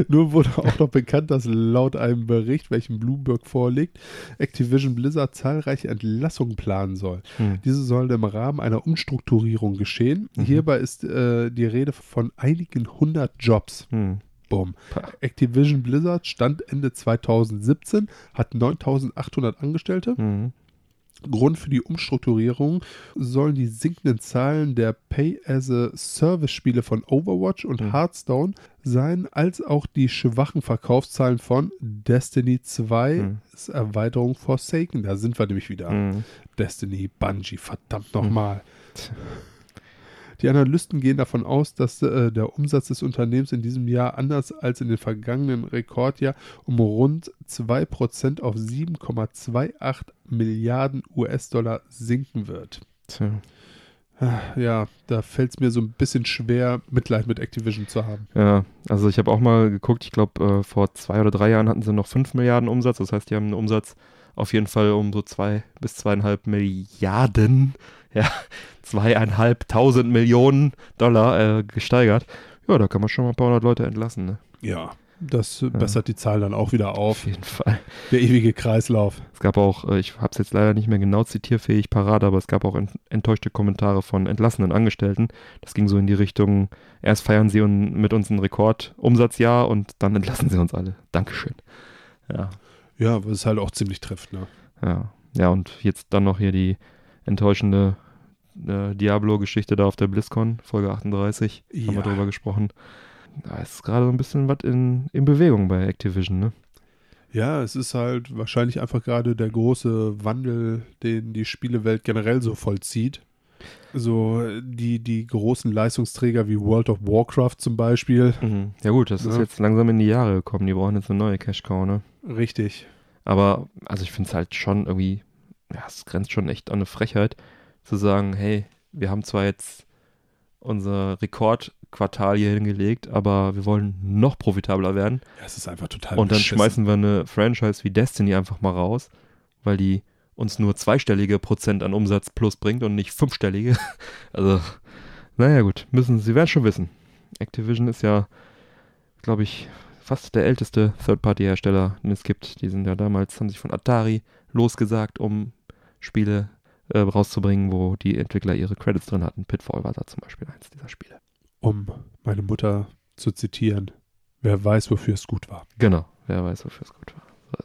Nur wurde auch noch bekannt, dass laut einem Bericht, welchen Bloomberg vorliegt, Activision Blizzard zahlreiche Entlassungen planen soll. Hm. Diese sollen im Rahmen einer Umstrukturierung geschehen. Mhm. Hierbei ist äh, die Rede von einigen hundert Jobs. Hm. Pah. Activision Blizzard stand Ende 2017, hat 9800 Angestellte. Hm. Grund für die Umstrukturierung sollen die sinkenden Zahlen der Pay-as-a-Service-Spiele von Overwatch und Mhm. Hearthstone sein, als auch die schwachen Verkaufszahlen von Destiny 2 Mhm. Erweiterung Forsaken. Da sind wir nämlich wieder. Hm. Destiny, Bungie, verdammt Mhm. nochmal. Tja. (laughs) Die Analysten gehen davon aus, dass äh, der Umsatz des Unternehmens in diesem Jahr anders als in den vergangenen Rekordjahr um rund 2% auf 7,28 Milliarden US-Dollar sinken wird. Tja. Ah, Ja, da fällt es mir so ein bisschen schwer, Mitleid mit Activision zu haben. Ja, also ich habe auch mal geguckt, ich glaube, äh, vor zwei oder drei Jahren hatten sie noch 5 Milliarden Umsatz. Das heißt, die haben einen Umsatz auf jeden Fall um so zwei bis zweieinhalb Milliarden, ja, (laughs) zweieinhalbtausend Millionen Dollar äh, gesteigert. Ja, da kann man schon mal ein paar hundert Leute entlassen, ne? Ja, das äh, bessert die Zahl dann auch wieder Auf auf. jeden Fall. Der ewige Kreislauf. Es gab auch, äh, ich habe es jetzt leider nicht mehr genau zitierfähig parat, aber es gab auch ent enttäuschte Kommentare von entlassenen Angestellten. Das ging so in die Richtung, erst feiern sie mit uns ein Rekordumsatzjahr und dann entlassen sie uns alle. Dankeschön. Ja, Ja, was halt auch ziemlich trifft, ne? ja. Ja, und jetzt dann noch hier die enttäuschende äh, Diablo-Geschichte da auf der BlizzCon, Folge 38, haben Ja. wir drüber gesprochen. Da ist gerade so ein bisschen was in, in Bewegung bei Activision, ne? Ja, es ist halt wahrscheinlich einfach gerade der große Wandel, den die Spielewelt generell so vollzieht. So die, die großen Leistungsträger wie World of Warcraft zum Beispiel. Mhm. Ja gut, das ist Ja. jetzt langsam in die Jahre gekommen. Die brauchen jetzt eine neue Cash-Cow, ne? Richtig. Aber, also ich finde es halt schon irgendwie, ja, es grenzt schon echt an eine Frechheit, zu sagen, hey, wir haben zwar jetzt unser Rekordquartal hier hingelegt, aber wir wollen noch profitabler werden. Ja, es ist einfach total Und dann beschissen. schmeißen wir eine Franchise wie Destiny einfach mal raus, weil die uns nur zweistellige Prozent an Umsatz plus bringt und nicht fünfstellige. (laughs) Also, naja gut, müssen sie werden schon wissen. Activision ist ja, glaube ich, fast der älteste Third-Party-Hersteller, den es gibt. Die sind ja damals, haben sich von Atari losgesagt, um Spiele äh, rauszubringen, wo die Entwickler ihre Credits drin hatten. Pitfall war da zum Beispiel eins dieser Spiele. Um meine Mutter zu zitieren, wer weiß, wofür es gut war. Genau, wer weiß, wofür es gut war. So.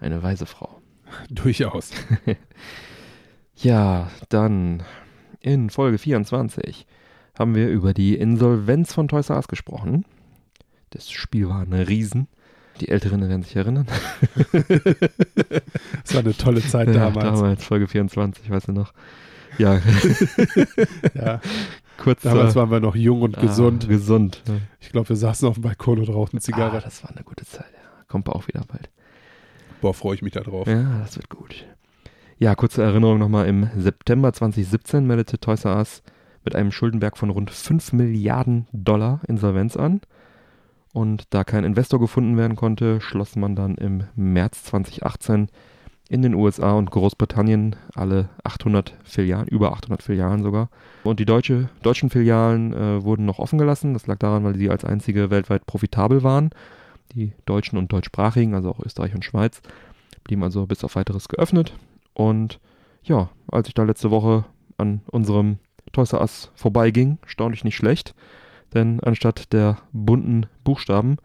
Eine weise Frau. (laughs) Durchaus. (laughs) Ja, dann in Folge 24 haben wir über die Insolvenz von Toys R Us gesprochen. Das Spiel war ein Riesen. Die Älteren werden sich erinnern. (laughs) Es war eine tolle Zeit Ja, damals. damals, Folge 24, weißt du noch. Ja, (laughs) Ja, kurz. damals äh, waren wir noch jung und gesund. Ah, gesund. Ich glaube, wir saßen auf dem Balkon und rauchten Ah, Zigarre. das war eine gute Zeit, ja. Kommt auch wieder bald. Boah, freue ich mich da drauf. Ja, das wird gut. Ja, kurze Erinnerung nochmal. Im September 2017 meldete Toys R Us mit einem Schuldenberg von rund 5 Milliarden Dollar Insolvenz an. Und da kein Investor gefunden werden konnte, schloss man dann im März 2018 in den USA und Großbritannien alle 800 Filialen, über 800 Filialen sogar. Und die deutsche, deutschen Filialen äh, wurden noch offen gelassen. Das lag daran, weil sie als einzige weltweit profitabel waren. Die deutschen und deutschsprachigen, also auch Österreich und Schweiz, blieben also bis auf weiteres geöffnet. Und ja, als ich da letzte Woche an unserem Toys R Us vorbeiging, staunlich nicht schlecht, denn anstatt der bunten Buchstaben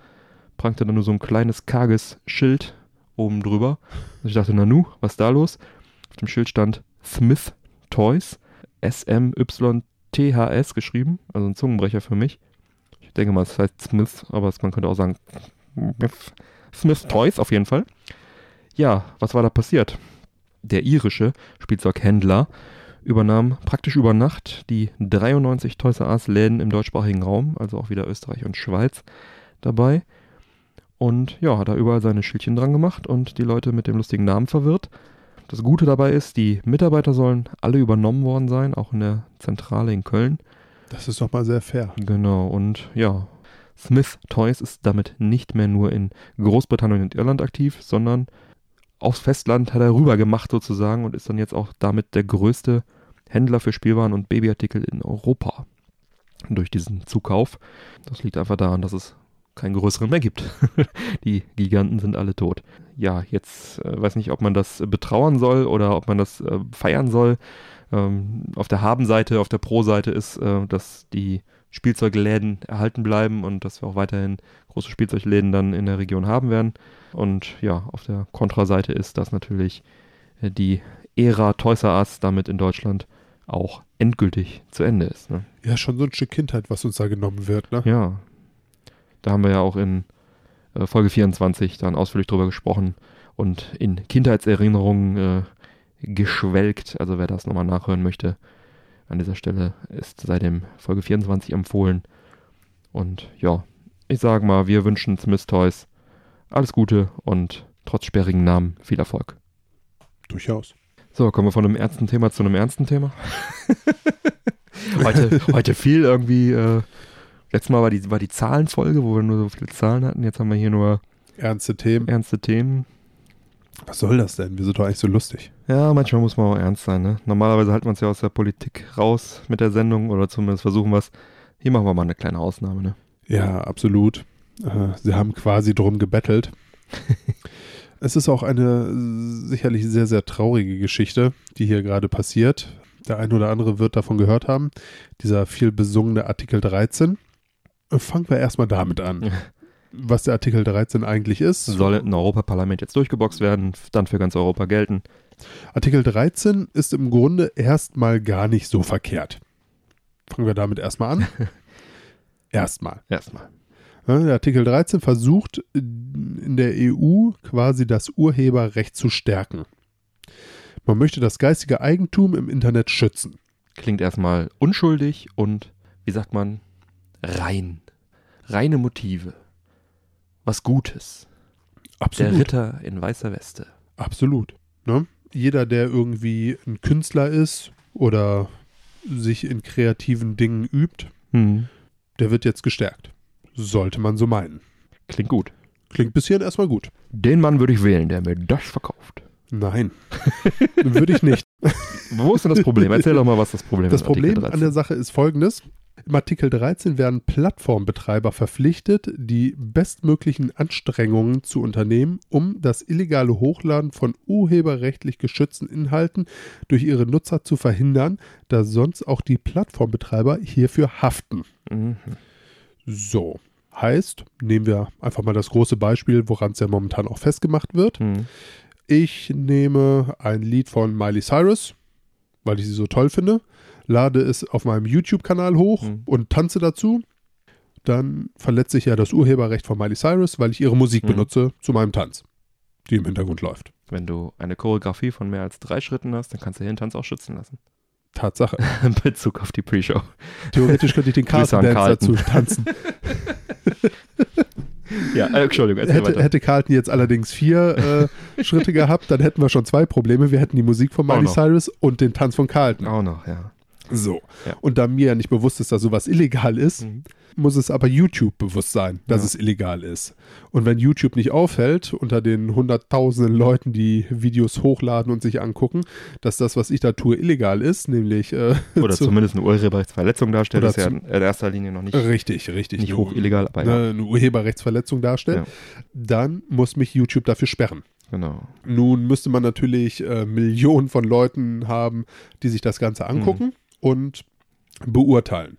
prangte da nur so ein kleines karges Schild oben drüber. Und ich dachte, Nanu, was ist da los? Auf dem Schild stand Smith Toys, S-M-Y-T-H-S geschrieben, also ein Zungenbrecher für mich. Ich denke mal, es heißt Smith, aber man könnte auch sagen Smith Toys auf jeden Fall. Ja, was war da passiert? Der irische Spielzeughändler übernahm praktisch über Nacht die 93 Toys R Us Läden im deutschsprachigen Raum, also auch wieder Österreich und Schweiz dabei. Und ja, hat da überall seine Schildchen dran gemacht und die Leute mit dem lustigen Namen verwirrt. Das Gute dabei ist, die Mitarbeiter sollen alle übernommen worden sein, auch in der Zentrale in Köln. Das ist doch mal sehr fair. Genau, und ja, Smith Toys ist damit nicht mehr nur in Großbritannien und Irland aktiv, sondern aufs Festland hat er rüber gemacht sozusagen und ist dann jetzt auch damit der größte Händler für Spielwaren und Babyartikel in Europa durch diesen Zukauf. Das liegt einfach daran, dass es keinen größeren mehr gibt. (laughs) die Giganten sind alle tot. Ja, jetzt äh, weiß nicht, ob man das betrauern soll oder ob man das äh, feiern soll. Ähm, auf der Habenseite, auf der Pro-Seite ist, äh, dass die Spielzeugläden erhalten bleiben und dass wir auch weiterhin große Spielzeugläden dann in der Region haben werden. Und ja, auf der Kontraseite ist, dass natürlich äh, die Ära Toys R Us damit in Deutschland auch endgültig zu Ende ist. Ne? Ja, schon so ein Stück Kindheit, was uns da genommen wird. Ne? Ja, da haben wir ja auch in äh, Folge 24 dann ausführlich drüber gesprochen und in Kindheitserinnerungen äh, geschwelgt. Also wer das nochmal nachhören möchte, an dieser Stelle ist seitdem Folge 24 empfohlen. Und ja, ich sage mal, wir wünschen Smith Toys alles Gute und trotz sperrigen Namen viel Erfolg. Durchaus. So, kommen wir von einem ernsten Thema zu einem ernsten Thema. (laughs) heute, heute viel irgendwie äh, Letztes Mal war die, war die Zahlenfolge, wo wir nur so viele Zahlen hatten. Jetzt haben wir hier nur ernste Themen. Ernste Themen. Was soll das denn? Wir sind doch eigentlich so lustig. Ja, manchmal muss man auch ernst sein. Ne? Normalerweise halten wir uns ja aus der Politik raus mit der Sendung oder zumindest versuchen wir es. Hier machen wir mal eine kleine Ausnahme. Ne? Ja, absolut. Äh, sie haben quasi drum gebettelt. (laughs) es ist auch eine sicherlich sehr, sehr traurige Geschichte, die hier gerade passiert. Der ein oder andere wird davon gehört haben. Dieser viel besungene Artikel 13. Fangen wir erstmal damit an. (laughs) Was der Artikel 13 eigentlich ist. Soll im Europaparlament jetzt durchgeboxt werden, dann für ganz Europa gelten. Artikel 13 ist im Grunde erstmal gar nicht so verkehrt. Fangen wir damit erstmal an. (laughs) erstmal. Erstmal. der Artikel 13 versucht in der EU quasi das Urheberrecht zu stärken. Man möchte das geistige Eigentum im Internet schützen. Klingt erstmal unschuldig und, wie sagt man, rein. Reine Motive. Was Gutes. Absolut. Der Ritter in weißer Weste. Absolut. Ne? Jeder, der irgendwie ein Künstler ist oder sich in kreativen Dingen übt, hm. der wird jetzt gestärkt. Sollte man so meinen. Klingt gut. Klingt bis hierhin erstmal gut. Den Mann würde ich wählen, der mir das verkauft. Nein, würde ich nicht. (laughs) Wo ist denn das Problem? Erzähl doch mal, was das Problem das ist. Das Problem an der Sache ist folgendes. Im Artikel 13 werden Plattformbetreiber verpflichtet, die bestmöglichen Anstrengungen zu unternehmen, um das illegale Hochladen von urheberrechtlich geschützten Inhalten durch ihre Nutzer zu verhindern, da sonst auch die Plattformbetreiber hierfür haften. Mhm. So, heißt, nehmen wir einfach mal das große Beispiel, woran es ja momentan auch festgemacht wird. Mhm. Ich nehme ein Lied von Miley Cyrus, weil ich sie so toll finde lade es auf meinem YouTube-Kanal hoch mhm. und tanze dazu, dann verletze ich ja das Urheberrecht von Miley Cyrus, weil ich ihre Musik mhm. benutze zu meinem Tanz, die im Hintergrund läuft. Wenn du eine Choreografie von mehr als drei Schritten hast, dann kannst du den Tanz auch schützen lassen. Tatsache. (laughs) In Bezug auf die Pre-Show. Theoretisch könnte ich den (laughs) Carlton Dance dazu tanzen. (laughs) ja, äh, Entschuldigung. Hätte, hätte Carlton jetzt allerdings vier äh, Schritte gehabt, dann hätten wir schon zwei Probleme. Wir hätten die Musik von Miley Cyrus und den Tanz von Carlton. Auch noch, ja. So. Ja. Und da mir ja nicht bewusst ist, dass sowas illegal ist, Mhm. muss es aber YouTube bewusst sein, dass Ja. es illegal ist. Und wenn YouTube nicht auffällt, unter den hunderttausenden Leuten, die Videos hochladen und sich angucken, dass das, was ich da tue, illegal ist, nämlich äh, (laughs) Oder zu- zumindest eine Urheberrechtsverletzung darstellt, ist ja in erster Linie noch nicht, richtig, richtig, nicht hoch illegal, aber ja, ne, eine Urheberrechtsverletzung darstellt, dann muss mich YouTube dafür sperren. genau. Nun müsste man natürlich äh, Millionen von Leuten haben, die sich das Ganze Mhm. Und beurteilen,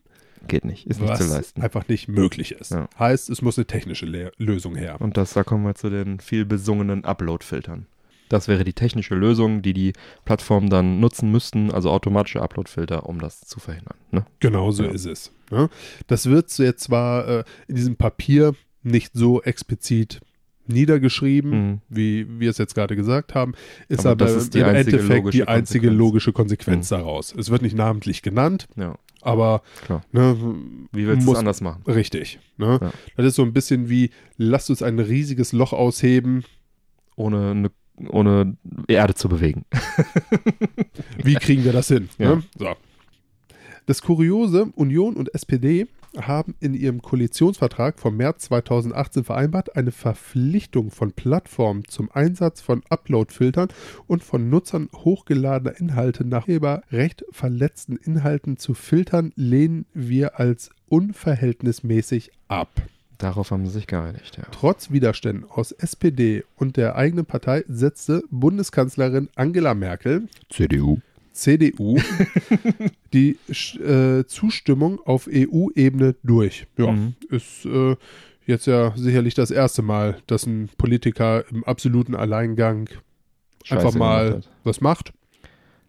Geht nicht, ist nicht zu leisten. einfach nicht möglich ist. Ja. Heißt, es muss eine technische Le Lösung her. Und das, da kommen wir zu den viel besungenen Upload-Filtern. Das wäre die technische Lösung, die die Plattformen dann nutzen müssten, also automatische Upload-Filter, um das zu verhindern. Ne? Genau so Ja. ist es. Ne? Das wird jetzt zwar äh, in diesem Papier nicht so explizit niedergeschrieben, Mhm. wie wir es jetzt gerade gesagt haben, ist Aber aber, das ist die im einzige Endeffekt logische die einzige Konsequenz. logische Konsequenz Mhm. daraus. Es wird nicht namentlich genannt, Ja, aber ne, Wie willst du es anders machen? Richtig. Ne? Ja. Das ist so ein bisschen wie, lasst uns ein riesiges Loch ausheben. Ohne, eine, ohne Erde zu bewegen. Wie kriegen wir das hin? (laughs) Ja. Ne? So. Das Kuriose, Union und SPD haben in ihrem Koalitionsvertrag vom März 2018 vereinbart, eine Verpflichtung von Plattformen zum Einsatz von Upload-Filtern und von Nutzern hochgeladener Inhalte nach Urheberrecht verletzten Inhalten zu filtern, lehnen wir als unverhältnismäßig ab. Darauf haben sie sich geeinigt, ja. Trotz Widerständen aus SPD und der eigenen Partei setzte Bundeskanzlerin Angela Merkel, CDU. CDU, (laughs) die äh, Zustimmung auf EU-Ebene durch. Ja, Mhm. ist äh, jetzt ja sicherlich das erste Mal, dass ein Politiker im absoluten Alleingang einfach Scheiße mal gemacht hat. was macht.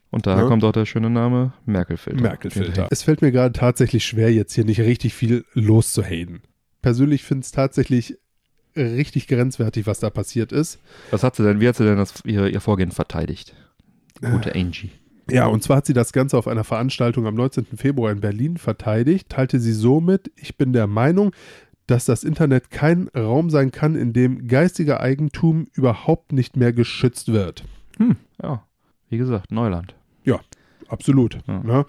Und daher Ja. kommt auch der schöne Name Merkel-Filter. Merkel-Filter. Es fällt mir gerade tatsächlich schwer, jetzt hier nicht richtig viel loszuhaten. Persönlich finde es tatsächlich richtig grenzwertig, was da passiert ist. Was hat sie denn, wie hat sie denn das, ihr, ihr Vorgehen verteidigt? Die gute Angie. Ja, und zwar hat sie das Ganze auf einer Veranstaltung am 19. Februar in Berlin verteidigt, teilte sie so mit, ich bin der Meinung, dass das Internet kein Raum sein kann, in dem geistiger Eigentum überhaupt nicht mehr geschützt wird. Hm, ja. Wie gesagt, Neuland. Absolut. Ja. Ne?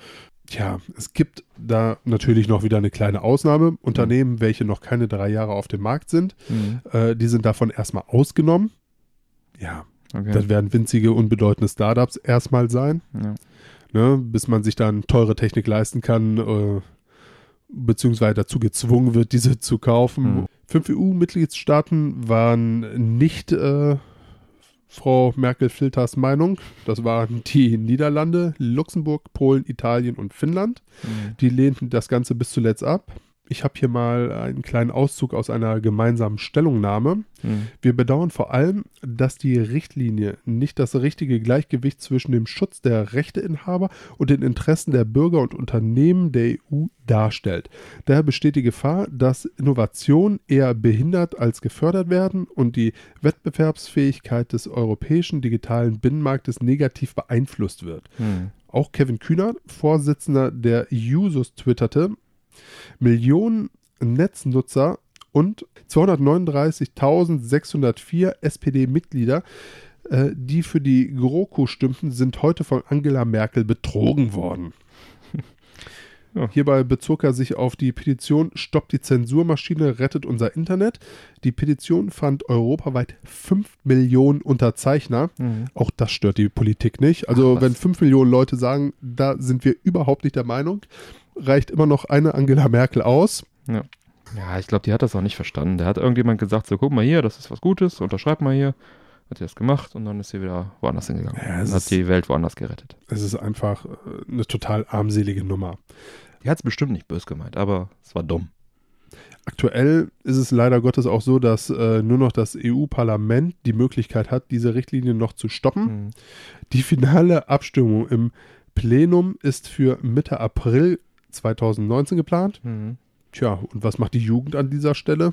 Tja, es gibt da natürlich noch wieder eine kleine Ausnahme. Unternehmen, welche noch keine drei Jahre auf dem Markt sind, äh, die sind davon erstmal ausgenommen. Ja, Okay. das werden winzige, unbedeutende Startups erstmal sein. ja. ne, bis man sich dann teure Technik leisten kann, äh, beziehungsweise dazu gezwungen wird, diese zu kaufen. Mhm. Fünf EU-Mitgliedstaaten waren nicht äh, Frau Merkel-Filters Meinung. Das waren die Niederlande, Luxemburg, Polen, Italien und Finnland. Mhm. Die lehnten das Ganze bis zuletzt ab. Ich habe hier mal einen kleinen Auszug aus einer gemeinsamen Stellungnahme. Mhm. Wir bedauern vor allem, dass die Richtlinie nicht das richtige Gleichgewicht zwischen dem Schutz der Rechteinhaber und den Interessen der Bürger und Unternehmen der EU darstellt. Daher besteht die Gefahr, dass Innovationen eher behindert als gefördert werden und die Wettbewerbsfähigkeit des europäischen digitalen Binnenmarktes negativ beeinflusst wird. Mhm. Auch Kevin Kühner, Vorsitzender der Jusos, twitterte, Millionen Netznutzer und 239.604 SPD-Mitglieder, äh, die für die GroKo stimmten, sind heute von Angela Merkel betrogen worden. (laughs) Ja. Hierbei bezog er sich auf die Petition Stoppt die Zensurmaschine, rettet unser Internet. Die Petition fand europaweit 5 Millionen Unterzeichner. Mhm. Auch das stört die Politik nicht. Also Ach, wenn 5 Millionen Leute sagen, da sind wir überhaupt nicht der Meinung, reicht immer noch eine Angela Merkel aus. Ja, ich glaube, die hat das auch nicht verstanden. Da hat irgendjemand gesagt, so guck mal hier, das ist was Gutes, unterschreib mal hier. Hat sie das gemacht und dann ist sie wieder woanders hingegangen. Ja, und hat ist- die Welt woanders gerettet. Es ist einfach äh, eine total armselige Nummer. Die hat es bestimmt nicht böse gemeint, aber es war dumm. Aktuell ist es leider Gottes auch so, dass äh, nur noch das EU-Parlament die Möglichkeit hat, diese Richtlinie noch zu stoppen. Mhm. Die finale Abstimmung im Plenum ist für Mitte April 2019 geplant. Mhm. Tja, und was macht die Jugend an dieser Stelle?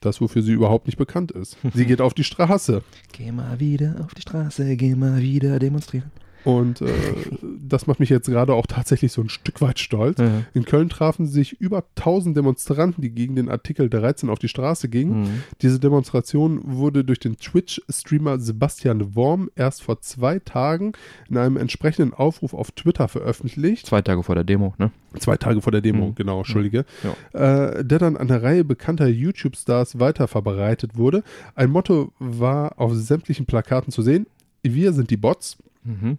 Das, wofür sie überhaupt nicht bekannt ist. Sie (laughs) geht auf die Straße. Geh mal wieder auf die Straße, geh mal wieder demonstrieren. Und äh, das macht mich jetzt gerade auch tatsächlich so ein Stück weit stolz. Ja. In Köln trafen sich über 1000 Demonstranten, die gegen den Artikel 13 auf die Straße gingen. Mhm. Diese Demonstration wurde durch den Twitch-Streamer Sebastian Worm erst vor zwei Tagen in einem entsprechenden Aufruf auf Twitter veröffentlicht. Zwei Tage vor der Demo, ne? Zwei Tage vor der Demo, Mhm. genau, entschuldige. Ja. Äh, der dann an der Reihe bekannter YouTube-Stars weiterverbreitet wurde. Ein Motto war auf sämtlichen Plakaten zu sehen. Wir sind die Bots. Mhm.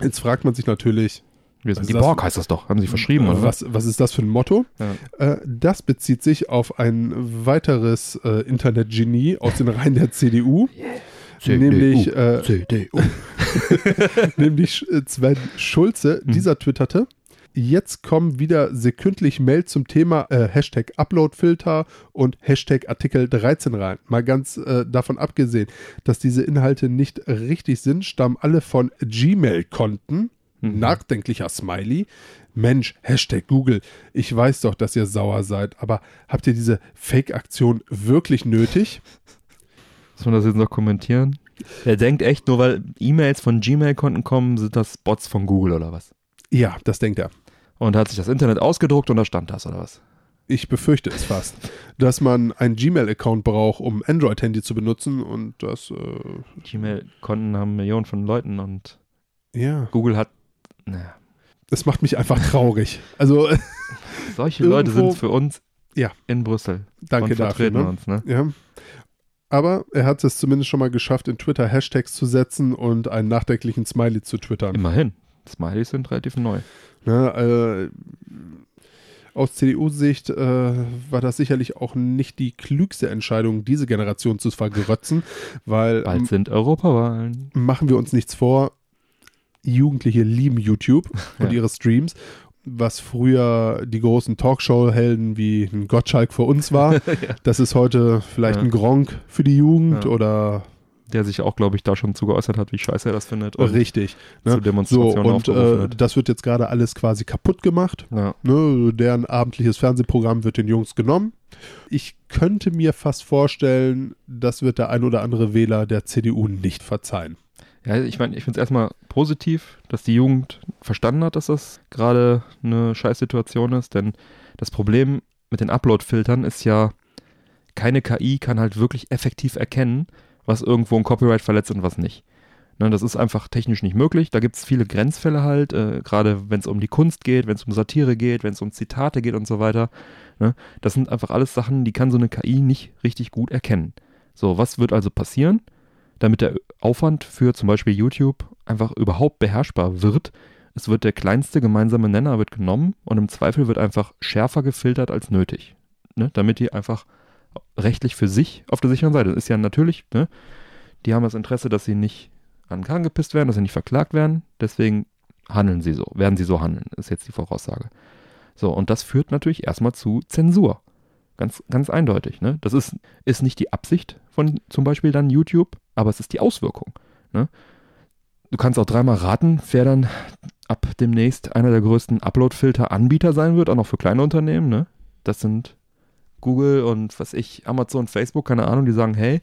Jetzt fragt man sich natürlich, Wir Was sind ist die das? Borg, heißt das doch. Haben sie verschrieben, oder? was, was ist das für ein Motto? Ja. Äh, das bezieht sich auf ein weiteres äh, Internetgenie aus den Reihen der CDU, nämlich, äh, CDU. (laughs) nämlich Sven Schulze. Hm. Dieser twitterte, jetzt kommen wieder sekündlich Mails zum Thema äh, Hashtag Uploadfilter und Hashtag Artikel 13 rein. Mal ganz äh, davon abgesehen, dass diese Inhalte nicht richtig sind, stammen alle von Gmail-Konten. Mhm. Nachdenklicher Smiley. Mensch, Hashtag Google. Ich weiß doch, dass ihr sauer seid, aber habt ihr diese Fake-Aktion wirklich nötig? Muss man das jetzt noch kommentieren? Der denkt echt, nur weil E-Mails von Gmail-Konten kommen, sind das Bots von Google oder was? Ja, das denkt er. Und hat sich das Internet ausgedruckt und da stand das oder was? Ich befürchte es fast, dass man einen Gmail-Account braucht, um Android-Handy zu benutzen und das, äh, Gmail-Konten haben Millionen von Leuten und ja, Google hat. Naja, das macht mich einfach traurig. Also, (laughs) solche Leute sind für uns Ja. in Brüssel danke und dafür. vertreten Ne? uns. Ne? Ja. Aber er hat es zumindest schon mal geschafft, in Twitter Hashtags zu setzen und einen nachdenklichen Smiley zu twittern. Immerhin. Smileys sind relativ neu. Ne, äh, aus CDU-Sicht äh, war das sicherlich auch nicht die klügste Entscheidung, diese Generation zu vergrötzen, weil Bald sind Europawahlen. machen wir uns nichts vor, Jugendliche lieben YouTube (laughs) und Ja. ihre Streams. Was früher die großen Talkshow-Helden wie ein Gottschalk für uns war, (laughs) das ist heute vielleicht Ja. ein Gronk für die Jugend Ja. oder Der sich auch, glaube ich, da schon zu geäußert hat, wie scheiße er das findet. Und richtig. zu Ne? So, Demonstrationen und aufgerufen äh, das wird jetzt gerade alles quasi kaputt gemacht. Ja. Ne, deren abendliches Fernsehprogramm wird den Jungs genommen. Ich könnte mir fast vorstellen, das wird der ein oder andere Wähler der CDU nicht verzeihen. Ja, ich meine, ich finde es erstmal positiv, dass die Jugend verstanden hat, dass das gerade eine Scheißsituation ist, denn das Problem mit den Upload-Filtern ist ja, keine KI kann halt wirklich effektiv erkennen, was irgendwo ein Copyright verletzt und was nicht. Ne, das ist einfach technisch nicht möglich. Da gibt es viele Grenzfälle halt, äh, gerade wenn es um die Kunst geht, wenn es um Satire geht, wenn es um Zitate geht und so weiter. Ne, das sind einfach alles Sachen, die kann so eine KI nicht richtig gut erkennen. So, was wird also passieren? damit der Aufwand für zum Beispiel YouTube einfach überhaupt beherrschbar wird. Es wird der kleinste gemeinsame Nenner wird genommen und im Zweifel wird einfach schärfer gefiltert als nötig. Ne? Damit die einfach rechtlich für sich auf der sicheren Seite. Das ist ja natürlich, ne? die haben das Interesse, dass sie nicht an Kragen gepisst werden, dass sie nicht verklagt werden. Deswegen handeln sie so, werden sie so handeln, ist jetzt die Voraussage. So, und das führt natürlich erstmal zu Zensur. Ganz, ganz eindeutig. Ne? Das ist, ist nicht die Absicht von zum Beispiel dann YouTube, aber es ist die Auswirkung. Ne? Du kannst auch dreimal raten, wer dann ab demnächst einer der größten Upload-Filter-Anbieter sein wird, auch noch für kleine Unternehmen. Ne? Das sind Google und was ich, Amazon, Facebook, keine Ahnung, die sagen, hey,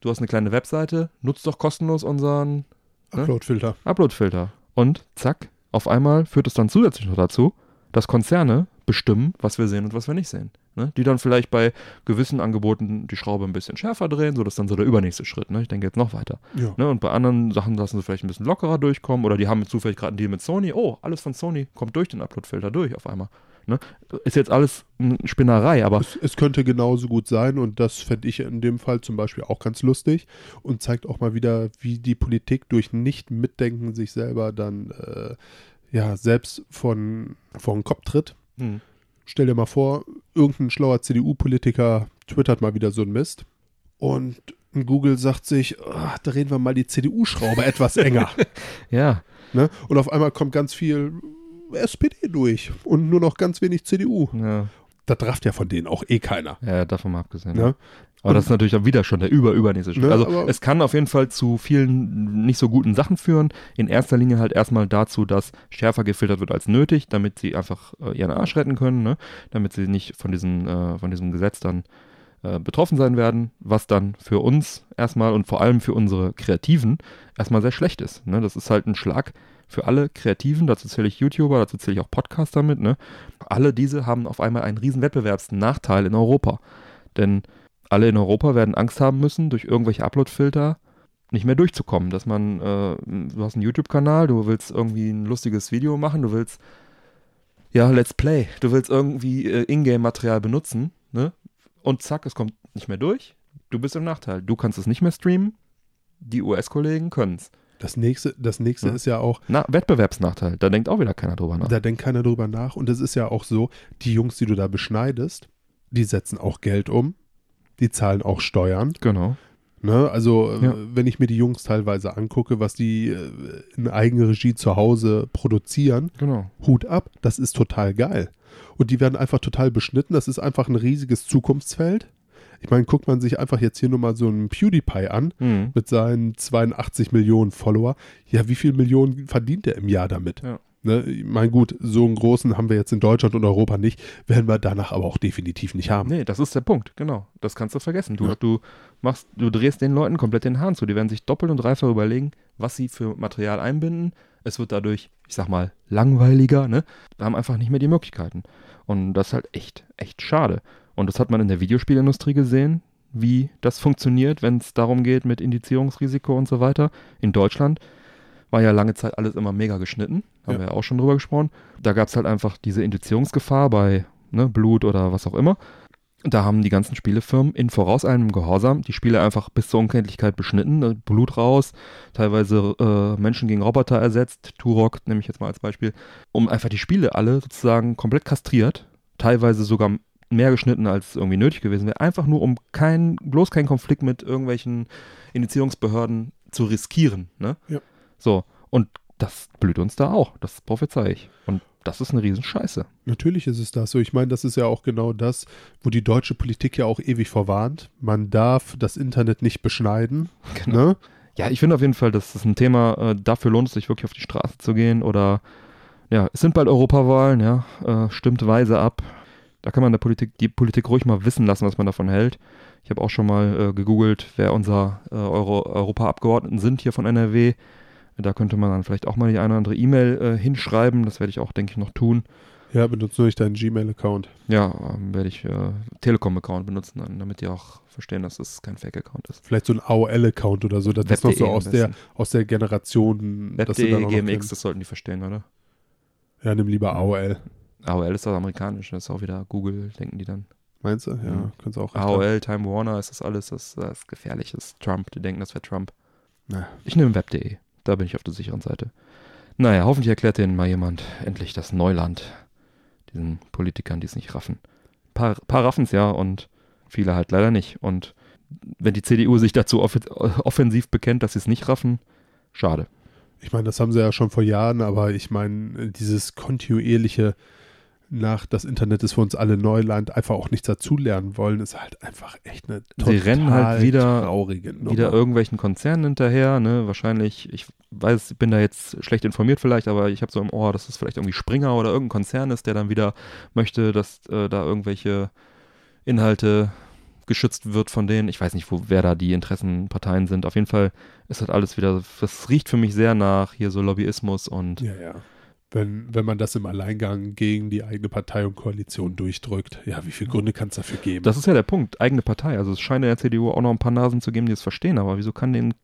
du hast eine kleine Webseite, nutzt doch kostenlos unseren Ne? Uploadfilter. Upload-Filter. Und zack, auf einmal führt es dann zusätzlich noch dazu, dass Konzerne bestimmen, was wir sehen und was wir nicht sehen. Ne? Die dann vielleicht bei gewissen Angeboten die Schraube ein bisschen schärfer drehen, so dass dann so der übernächste Schritt. Ne? Ich denke jetzt noch weiter. Ja. Ne? Und bei anderen Sachen lassen sie vielleicht ein bisschen lockerer durchkommen oder die haben zufällig gerade einen Deal mit Sony. Oh, alles von Sony kommt durch den Upload-Filter durch auf einmal. Ne? Ist jetzt alles eine Spinnerei, aber Es, es könnte genauso gut sein und das fände ich in dem Fall zum Beispiel auch ganz lustig und zeigt auch mal wieder, wie die Politik durch Nicht-Mitdenken sich selber dann äh, ja selbst von vor den Kopf tritt. hm, Stell dir mal vor, irgendein schlauer CDU-Politiker twittert mal wieder so ein Mist und Google sagt sich, ah, drehen wir mal die CDU-Schraube etwas enger. (laughs) ja, Ne? Und auf einmal kommt ganz viel SPD durch und nur noch ganz wenig CDU. ja, Das rafft ja von denen auch eh keiner. ja, davon mal abgesehen. Ne? Aber das ist natürlich dann wieder schon der über übernächste Schritt. Ne, also es kann auf jeden Fall zu vielen nicht so guten Sachen führen. In erster Linie halt erstmal dazu, dass schärfer gefiltert wird als nötig, damit sie einfach äh, ihren Arsch retten können, ne? damit sie nicht von, diesen, äh, von diesem Gesetz dann äh, betroffen sein werden, was dann für uns erstmal und vor allem für unsere Kreativen erstmal sehr schlecht ist. Ne? Das ist halt ein Schlag für alle Kreativen, dazu zähle ich YouTuber, dazu zähle ich auch Podcaster mit. Ne? Alle diese haben auf einmal einen riesen Wettbewerbsnachteil in Europa. Denn alle in Europa werden Angst haben müssen, durch irgendwelche Upload-Filter nicht mehr durchzukommen. Dass man, äh, du hast einen YouTube-Kanal, du willst irgendwie ein lustiges Video machen, du willst, ja, Let's Play, du willst irgendwie äh, Ingame-Material benutzen, ne? Und zack, es kommt nicht mehr durch. Du bist im Nachteil. Du kannst es nicht mehr streamen, die US-Kollegen können es. Das nächste, das nächste Ja. ist ja auch, Na, Wettbewerbsnachteil, da denkt auch wieder keiner drüber nach. da denkt keiner drüber nach. Und es ist ja auch so, die Jungs, die du da beschneidest, die setzen auch Geld um, die zahlen auch Steuern. Genau. Ne? Also, äh, Ja. wenn ich mir die Jungs teilweise angucke, was die äh, in Eigenregie zu Hause produzieren, Genau. Hut ab, das ist total geil. Und die werden einfach total beschnitten. Das ist einfach ein riesiges Zukunftsfeld. Ich meine, guckt man sich einfach jetzt hier nur mal so einen PewDiePie an Mhm. mit seinen 82 Millionen Follower. Ja, wie viel Millionen verdient er im Jahr damit? Ja. Ne, ich meine, gut, so einen großen haben wir jetzt in Deutschland und Europa nicht, werden wir danach aber auch definitiv nicht haben. Nee, das ist der Punkt, genau. Das kannst du vergessen. Du, Ja. du machst, du drehst den Leuten komplett den Hahn zu. Die werden sich doppelt und dreifach überlegen, was sie für Material einbinden. Es wird dadurch, ich sag mal, langweiliger, ne? Wir haben einfach nicht mehr die Möglichkeiten. Und das ist halt echt, echt schade. Und das hat man in der Videospielindustrie gesehen, wie das funktioniert, wenn es darum geht mit Indizierungsrisiko und so weiter. In Deutschland war ja lange Zeit alles immer mega geschnitten. Haben Ja. wir ja auch schon drüber gesprochen. Da gab es halt einfach diese Indizierungsgefahr bei ne, Blut oder was auch immer. Da haben die ganzen Spielefirmen in vorauseilendem Gehorsam die Spiele einfach bis zur Unkenntlichkeit beschnitten, äh, Blut raus, teilweise äh, Menschen gegen Roboter ersetzt, Turok nehme ich jetzt mal als Beispiel, um einfach die Spiele alle sozusagen komplett kastriert, teilweise sogar mehr geschnitten als irgendwie nötig gewesen wäre, einfach nur um kein, bloß keinen Konflikt mit irgendwelchen Indizierungsbehörden zu riskieren. Ne? Ja. So, und das blüht uns da auch, das prophezei ich. Und das ist eine Riesenscheiße. Natürlich ist es das so. Ich meine, das ist ja auch genau das, wo die deutsche Politik ja auch ewig vorwarnt. Man darf das Internet nicht beschneiden. Genau. Ne? Ja, ich finde auf jeden Fall, das ist ein Thema, äh, dafür lohnt es sich wirklich auf die Straße zu gehen oder ja, es sind bald Europawahlen, ja, äh, stimmt weise ab. Da kann man der Politik, die Politik ruhig mal wissen lassen, was man davon hält. Ich habe auch schon mal äh, gegoogelt, wer unser äh, Euro Europaabgeordneten sind hier von NRW. Da könnte man dann vielleicht auch mal die eine oder andere E-Mail äh, hinschreiben. Das werde ich auch, denke ich, noch tun. Ja, benutzt nur nicht deinen Gmail-Account. Ja, ähm, werde ich äh, Telekom-Account benutzen, dann, damit die auch verstehen, dass es kein Fake-Account ist. Vielleicht so ein AOL-Account oder so. Das ist noch so am aus der, aus der Generation. Web.de, GMX, das sollten die verstehen, oder? Ja, nimm lieber AOL. AOL ist das amerikanisch, das ist auch wieder Google, denken die dann. Meinst du? Ja, kannst du auch. AOL, Time Warner, ist das alles, das, das ist gefährlich ist. Trump, die denken, das wäre Trump. Na, Ich nehme Web.de, da bin ich auf der sicheren Seite. Naja, hoffentlich erklärt denen mal jemand endlich das Neuland. Diesen Politikern, die es nicht raffen. Ein paar, paar raffen es ja und viele halt leider nicht. Und wenn die CDU sich dazu off offensiv bekennt, dass sie es nicht raffen, schade. Ich meine, das haben sie ja schon vor Jahren, aber ich meine, dieses kontinuierliche nach das Internet ist für uns alle Neuland einfach auch nichts dazulernen wollen, ist halt einfach echt eine Sie total rennen halt wieder- traurige Nummer. Wieder irgendwelchen Konzernen hinterher, ne? Wahrscheinlich, ich weiß, ich bin da jetzt schlecht informiert vielleicht, aber ich habe so im Ohr, dass es vielleicht irgendwie Springer oder irgendein Konzern ist, der dann wieder möchte, dass äh, da irgendwelche Inhalte geschützt wird von denen. Ich weiß nicht, wo, wer da die Interessenparteien sind. Auf jeden Fall ist das alles wieder, das riecht für mich sehr nach hier so Lobbyismus und Ja, ja. Wenn, wenn man das im Alleingang gegen die eigene Partei und Koalition durchdrückt, ja, wie viele Gründe kann es dafür geben? das ist ja der Punkt, eigene Partei. Also es scheint in der CDU auch noch ein paar Nasen zu geben, die es verstehen, aber wieso kann denen,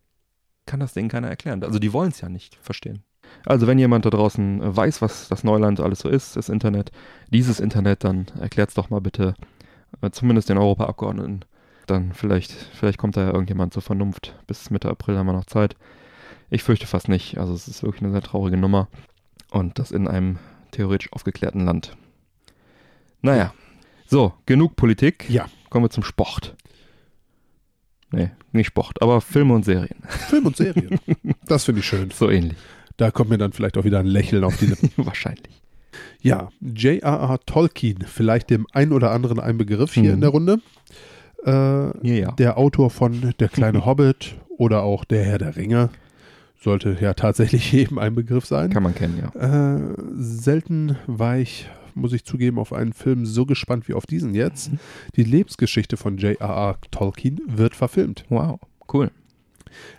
kann das denen keiner erklären? Also die wollen es ja nicht verstehen. Also wenn jemand da draußen äh, weiß, was das Neuland alles so ist, das Internet, dieses Internet, dann erklärt es doch mal bitte, äh, zumindest den Europaabgeordneten. Dann vielleicht, vielleicht kommt da ja irgendjemand zur Vernunft. Bis Mitte April haben wir noch Zeit. Ich fürchte fast nicht. Also es ist wirklich eine sehr traurige Nummer. Und das in einem theoretisch aufgeklärten Land. Naja. So, genug Politik. Ja. Kommen wir zum Sport. Nee, nicht Sport, aber Filme und Serien. (laughs) Film und Serien. das finde ich schön. So ähnlich. Da kommt mir dann vielleicht auch wieder ein Lächeln auf die Lippen. (laughs) Wahrscheinlich. Ja, J.R.R. Tolkien, vielleicht dem einen oder anderen ein Begriff hier Mhm. in der Runde. Äh, Ja, ja. der Autor von Der kleine (laughs) Hobbit oder auch Der Herr der Ringe. Sollte ja tatsächlich (laughs) jedem ein Begriff sein. Kann man kennen, ja. Äh, selten war ich muss ich zugeben, auf einen Film so gespannt wie auf diesen jetzt. Mhm. Die Lebensgeschichte von J.R.R. Tolkien wird verfilmt. Wow, cool.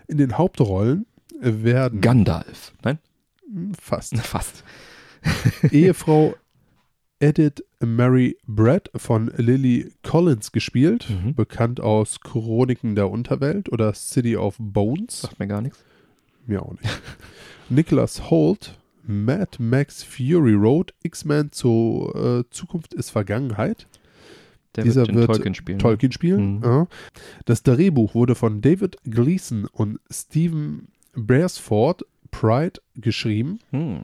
In den Hauptrollen werden Gandalf. Nein? fast (laughs) Fast. (laughs) Ehefrau Edith Mary Brett von Lily Collins gespielt, Mhm. bekannt aus Chroniken der Unterwelt oder City of Bones. Sagt mir gar nichts. Mir auch nicht. Nicholas Holt, Mad Max Fury Road, X-Men zur äh, Zukunft ist Vergangenheit. Der Dieser wird, wird Tolkien spielen. Tolkien spielen. Mhm. Ja. Das Drehbuch wurde von David Gleason und Stephen Brailsford Pride geschrieben. Hm.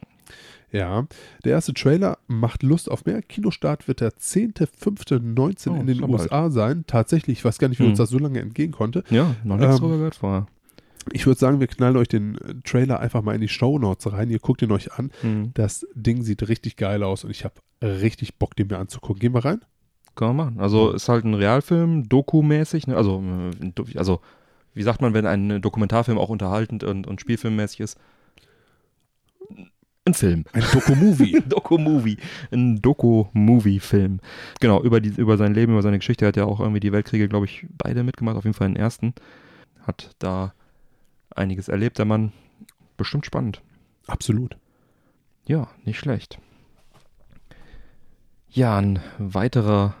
Ja, der erste Trailer macht Lust auf mehr. Kinostart wird der 10.05.19 Oh, in den USA sein. Tatsächlich, ich weiß gar nicht, wie Hm. uns das so lange entgehen konnte. Ja, noch nichts Ähm, drüber gehört vorher. Ich würde sagen, wir knallen euch den äh, Trailer einfach mal in die Shownotes rein. Ihr guckt ihn euch an. Hm. Das Ding sieht richtig geil aus und ich habe richtig Bock, den mir anzugucken. Gehen wir rein? Kann man machen. Also ist halt ein Realfilm, Doku-mäßig. Ne? Also, äh, also, wie sagt man, wenn ein Dokumentarfilm auch unterhaltend und, und spielfilmmäßig ist? Ein Film. Ein Doku-Movie. (laughs) Doku-Movie. Ein Doku-Movie-Film. Genau, über, die, über sein Leben, über seine Geschichte. Er hat ja auch irgendwie die Weltkriege, glaube ich, beide mitgemacht. Auf jeden Fall den ersten. Hat da einiges erlebt, der Mann. Bestimmt spannend. Absolut. Ja, nicht schlecht. Ja, ein weiterer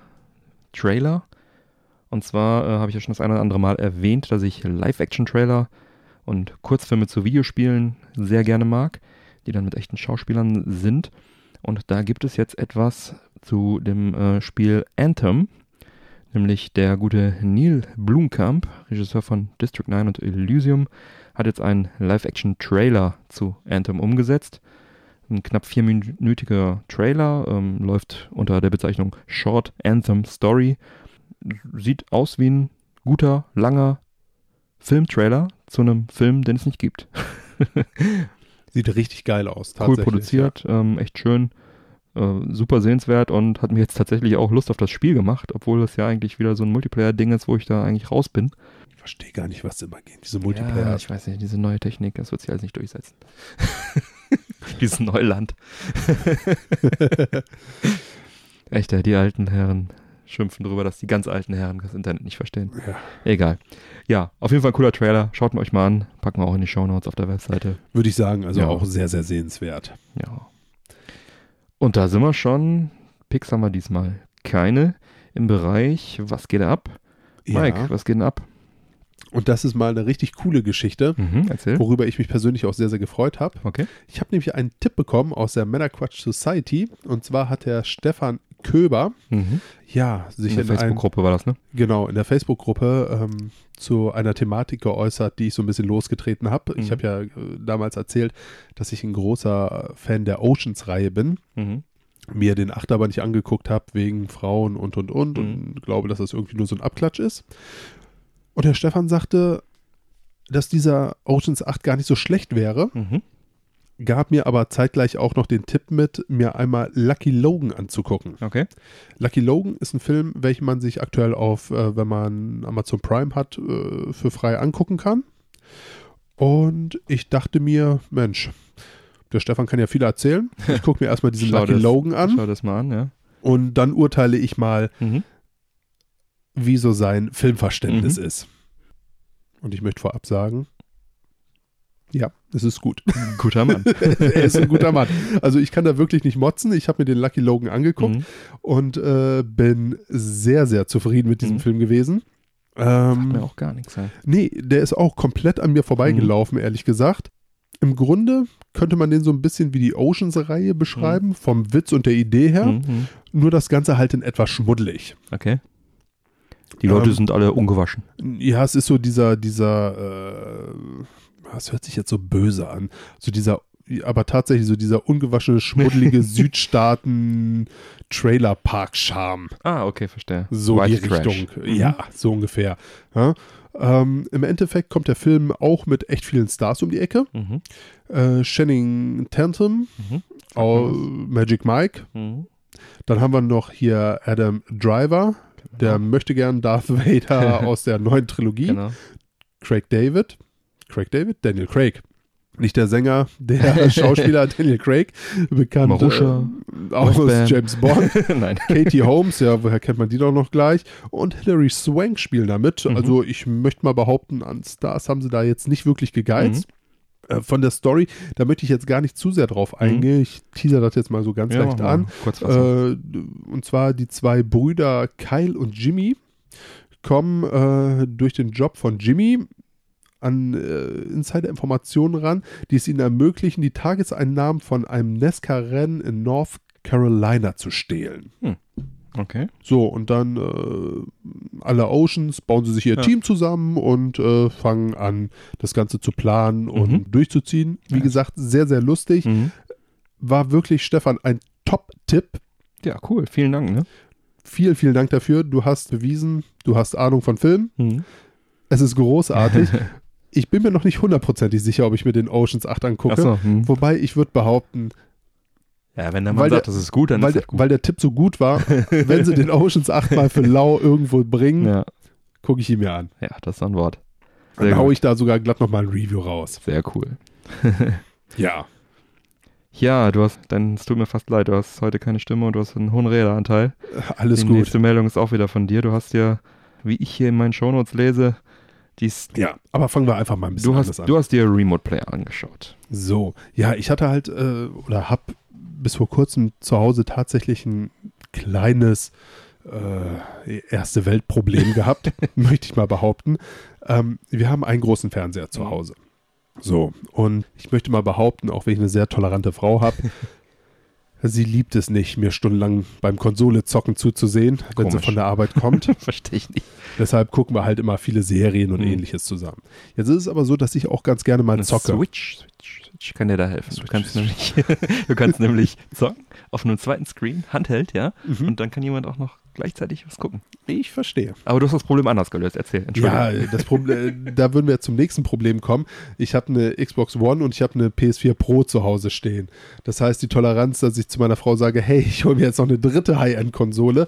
Trailer. Und zwar äh, habe ich ja schon das eine oder andere Mal erwähnt, dass ich Live-Action-Trailer und Kurzfilme zu Videospielen sehr gerne mag, die dann mit echten Schauspielern sind. Und da gibt es jetzt etwas zu dem äh, Spiel Anthem, nämlich der gute Neil Blumkamp, Regisseur von District 9 und Elysium, hat jetzt einen Live-Action-Trailer zu Anthem umgesetzt. Ein knapp vierminütiger Trailer, ähm, läuft unter der Bezeichnung Short Anthem Story. Sieht aus wie ein guter, langer Filmtrailer zu einem Film, den es nicht gibt. (laughs) Sieht richtig geil aus. cool tatsächlich, produziert, ähm, echt schön, äh, super sehenswert und hat mir jetzt tatsächlich auch Lust auf das Spiel gemacht, obwohl das ja eigentlich wieder so ein Multiplayer-Ding ist, wo ich da eigentlich raus bin. Verstehe gar nicht, was immer geht. Diese Multiplayer. Ja, ich weiß nicht, diese neue Technik, das wird sich alles nicht durchsetzen. (laughs) Dieses Neuland. (laughs) Echt, die alten Herren schimpfen darüber, dass die ganz alten Herren das Internet nicht verstehen. Ja. Egal. Ja, auf jeden Fall ein cooler Trailer. Schaut mir euch mal an. Packen wir auch in die Shownotes auf der Webseite. Würde ich sagen, also Ja. auch sehr, sehr sehenswert. Ja. Und da sind wir schon. Picks haben wir diesmal keine im Bereich. Was geht ab? Mike, Ja. was geht denn ab? Und das ist mal eine richtig coole Geschichte, Mhm, worüber ich mich persönlich auch sehr, sehr gefreut habe. Okay. Ich habe nämlich einen Tipp bekommen aus der Männerquatsch Society. Und zwar hat der Stefan Köber, Mhm. ja, sich In der Facebook-Gruppe war das, ne? genau, in der Facebook-Gruppe ähm, zu einer Thematik geäußert, die ich so ein bisschen losgetreten habe. Ich Mhm. habe ja äh, damals erzählt, dass ich ein großer Fan der Oceans-Reihe bin. Mhm. mir den Achter aber nicht angeguckt habe wegen Frauen und und und Mhm. und glaube, dass das irgendwie nur so ein Abklatsch ist. Und der Stefan sagte, dass dieser Oceans 8 gar nicht so schlecht wäre, Mhm. gab mir aber zeitgleich auch noch den Tipp mit, mir einmal Lucky Logan anzugucken. Okay. Lucky Logan ist ein Film, welchen man sich aktuell auf, äh, wenn man Amazon Prime hat, äh, für frei angucken kann. Und ich dachte mir, Mensch, der Stefan kann ja viel erzählen. Ich gucke mir erstmal diesen (laughs) Lucky das- Logan an. Schau das mal an, ja. Und dann urteile ich mal, Mhm. Wie so sein Filmverständnis Mhm. ist. Und ich möchte vorab sagen, ja, es ist gut. (laughs) Guter Mann. (laughs) er ist ein guter Mann. Also ich kann da wirklich nicht motzen. Ich habe mir den Lucky Logan angeguckt Mhm. und äh, bin sehr, sehr zufrieden mit diesem Mhm. Film gewesen. Ähm, Mir auch gar nichts. Ja. nee, der ist auch komplett an mir vorbeigelaufen, ehrlich gesagt. Im Grunde könnte man den so ein bisschen wie die Oceans-Reihe beschreiben, vom Witz und der Idee her. Mhm. Nur das Ganze halt in etwas schmuddelig. Okay. Die Leute Ähm, sind alle ungewaschen. Ja, es ist so dieser, dieser, äh, das hört sich jetzt so böse an, so dieser, aber tatsächlich so dieser ungewaschene, schmuddelige (laughs) Südstaaten-Trailer-Park-Charme. Ah, okay, verstehe. So White die Trash. Richtung. Mhm. Ja, so ungefähr. Ja. Ähm, Im Endeffekt kommt der Film auch mit echt vielen Stars um die Ecke. Mhm. Äh, Channing Tatum, Mhm. au- Magic Mike. Mhm. Dann haben wir noch hier Adam Driver, der möchte gern Darth Vader (laughs) aus der neuen Trilogie. Genau. Craig David. Craig David? Daniel Craig. Nicht der Sänger, der (laughs) Schauspieler Daniel Craig, bekannt Marusha, äh, aus Rockband. James Bond. (laughs) Nein. Katie Holmes, ja, woher kennt man die doch noch gleich? Und Hilary Swank spielen damit. Mhm. Also ich möchte mal behaupten, an Stars haben sie da jetzt nicht wirklich gegeizt. Mhm. Äh, Von der Story, da möchte ich jetzt gar nicht zu sehr drauf eingehen. Ich teaser das jetzt mal so ganz Ja, leicht an. Äh, und zwar die zwei Brüder Kyle und Jimmy kommen äh, durch den Job von Jimmy an äh, Insider-Informationen ran, die es ihnen ermöglichen, die Tageseinnahmen von einem NASCAR-Rennen in North Carolina zu stehlen. Okay. So, und dann äh, alle Oceans bauen sie sich ihr Ja. Team zusammen und äh, fangen an, das Ganze zu planen und Mhm. durchzuziehen. Wie Ja. gesagt, sehr, sehr lustig. Mhm. War wirklich, Stefan, ein Top-Tipp. Ja, cool. Vielen Dank, ne? Vielen, vielen Dank dafür. Du hast bewiesen, du hast Ahnung von Film. Mhm. Es ist großartig. (laughs) ich bin mir noch nicht hundertprozentig sicher, ob ich mir den Oceans 8 angucke. Achso. Hm. Wobei ich würde behaupten, Ja, wenn der Weil Mann sagt, der- das ist gut, dann weil, ist der, das gut. weil der Tipp so gut war, (laughs) wenn sie den Oceans 8 mal für lau irgendwo bringen, ja. gucke ich ihn mir an. ja, das ist ein Wort. Dann Sehr haue gut. ich da sogar glatt nochmal ein Review raus. Sehr cool. (laughs) Ja. Ja, du hast, dann es tut mir fast leid, du hast heute keine Stimme und du hast einen hohen Redeanteil. Alles Die gut. nächste Meldung ist auch wieder von dir. Du hast ja, wie ich hier in meinen Shownotes lese, Ja, aber fangen wir einfach mal ein bisschen du, hast, an. du hast dir Remote Player angeschaut. So, ja, ich hatte halt äh, oder habe bis vor kurzem zu Hause tatsächlich ein kleines äh, erste Weltproblem (laughs) gehabt, möchte ich mal behaupten. Ähm, wir haben einen großen Fernseher zu Mhm. Hause. So, und ich möchte mal behaupten, auch wenn ich eine sehr tolerante Frau habe, sie liebt es nicht, mir stundenlang beim Konsole zocken zuzusehen, wenn sie Komisch. von der Arbeit kommt. (laughs) Verstehe ich nicht. Deshalb gucken wir halt immer viele Serien und Mhm. ähnliches zusammen. Jetzt ist es aber so, dass ich auch ganz gerne mal Eine zocke. Switch, Switch, Switch kann dir da helfen. Du Switch, kannst, Switch. nämlich, (laughs) du kannst nämlich zocken auf einem zweiten Screen, Handheld, ja, Mhm. und dann kann jemand auch noch gleichzeitig was gucken. Ich verstehe. Aber du hast das Problem anders gelöst. Erzähl, Ja, Entschuldigung. das Problem, da würden wir zum nächsten Problem kommen. Ich habe eine Xbox One und ich habe eine PS4 Pro zu Hause stehen. Das heißt, die Toleranz, dass ich zu meiner Frau sage, hey, ich hole mir jetzt noch eine dritte High-End-Konsole, äh,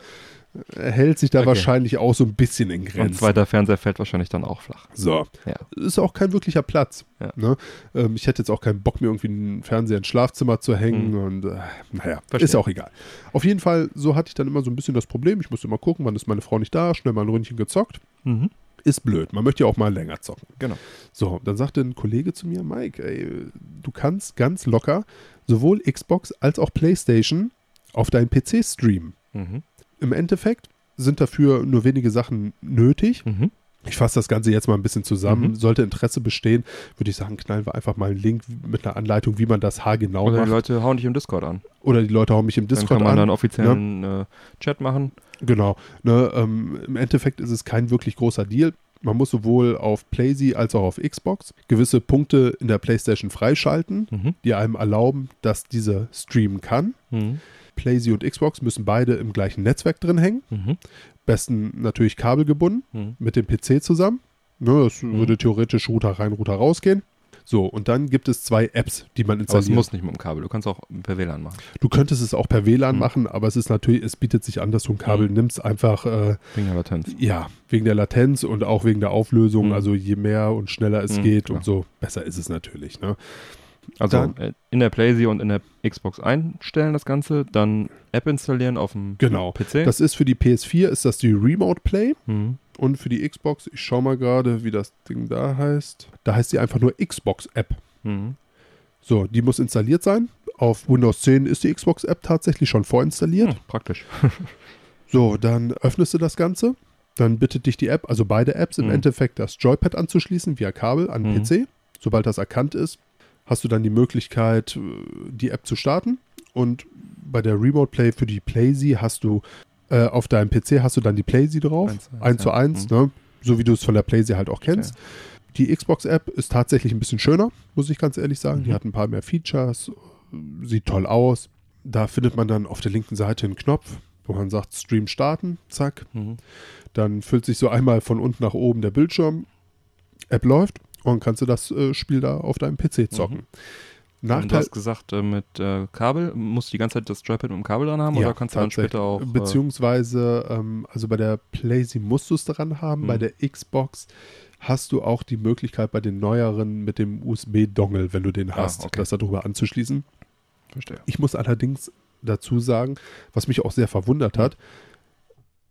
hält sich da Okay. wahrscheinlich auch so ein bisschen in Und Grenzen. zweiter Fernseher fällt wahrscheinlich dann auch flach. So, Ja. ist auch kein wirklicher Platz. Ja. Ne? Ähm, ich hätte jetzt auch keinen Bock, mir irgendwie einen Fernseher ins Schlafzimmer zu hängen und äh, naja, Verstehe. ist auch egal. Auf jeden Fall, so hatte ich dann immer so ein bisschen das Problem. Ich musste immer gucken, wann ist meine Frau nicht da, schnell mal ein Ründchen gezockt. Mhm. Ist blöd. Man möchte ja auch mal länger zocken. Genau. So, dann sagte ein Kollege zu mir, Mike, ey, du kannst ganz locker sowohl Xbox als auch PlayStation auf deinen PC streamen. Mhm. Im Endeffekt sind dafür nur wenige Sachen nötig. Mhm. Ich fasse das Ganze jetzt mal ein bisschen zusammen. Mhm. Sollte Interesse bestehen, würde ich sagen, knallen wir einfach mal einen Link mit einer Anleitung, wie man das haargenau Oder macht. die Leute hauen dich im Discord an. Oder die Leute hauen mich im Dann Discord kann man an. dann offiziellen äh, Chat machen. Genau. Ne, ähm, Im Endeffekt ist es kein wirklich großer Deal. Man muss sowohl auf PlayZ als auch auf Xbox gewisse Punkte in der PlayStation freischalten, Mhm. die einem erlauben, dass diese streamen kann. Mhm. PlayZ und Xbox müssen beide im gleichen Netzwerk drin hängen. Mhm. Besten natürlich kabelgebunden Mhm. mit dem PC zusammen. Ne, das Mhm. würde theoretisch Router rein, Router rausgehen. So, und dann gibt es zwei Apps, die man Aber es installiert. muss nicht mit dem Kabel. Du kannst auch per WLAN machen. du könntest es auch per WLAN Mhm. machen, aber es ist natürlich, es bietet sich an, dass du ein Kabel Mhm. nimmst, einfach äh, Wegen der Latenz. Ja, wegen der Latenz und auch wegen der Auflösung. Mhm. Also je mehr und schneller es Mhm, geht, klar. umso besser ist es natürlich. Ne? Also Dann- äh, in der PlayZ und in der Xbox einstellen das Ganze, dann App installieren auf dem Genau. PC. Das ist für die PS4 ist das die Remote Play mhm. und für die Xbox, ich schau mal gerade, wie das Ding da heißt. Da heißt die einfach nur Xbox App. Mhm. So, die muss installiert sein. Auf Windows 10 ist die Xbox App tatsächlich schon vorinstalliert. Hm, praktisch. (laughs) (laughs) So, dann öffnest du das Ganze. Dann bittet dich die App, also beide Apps im Mhm. Endeffekt, das Joypad anzuschließen via Kabel an den Mhm. PC. Sobald das erkannt ist, hast du dann die Möglichkeit, äh, die App zu starten. Und bei der Remote Play für die PlayZ hast du äh, auf deinem PC hast du dann die PlayZ drauf. Eins zu eins, 1 zu ja. 1, Mhm. ne? so wie du es von der PlayZ halt auch kennst. Die Xbox-App ist tatsächlich ein bisschen schöner, muss ich ganz ehrlich sagen. Die Mhm. hat ein paar mehr Features, sieht toll aus. Da findet man dann auf der linken Seite einen Knopf, wo man sagt Stream starten, zack. Mhm. Dann füllt sich so einmal von unten nach oben der Bildschirm, App läuft und kannst du das äh, Spiel da auf deinem PC zocken. Mhm. Und du Nachteil, hast gesagt, äh, mit äh, Kabel, musst du die ganze Zeit das Joypad mit dem Kabel dran haben Ja, oder kannst du dann später auch. Äh, Beziehungsweise, ähm, also bei der PlayStation musst du es dran haben, Mhm. bei der Xbox hast du auch die Möglichkeit bei den neueren mit dem USB-Dongle, wenn du den hast, Ah, okay. das darüber anzuschließen. Verstehe. Ich muss allerdings dazu sagen, was mich auch sehr verwundert hat,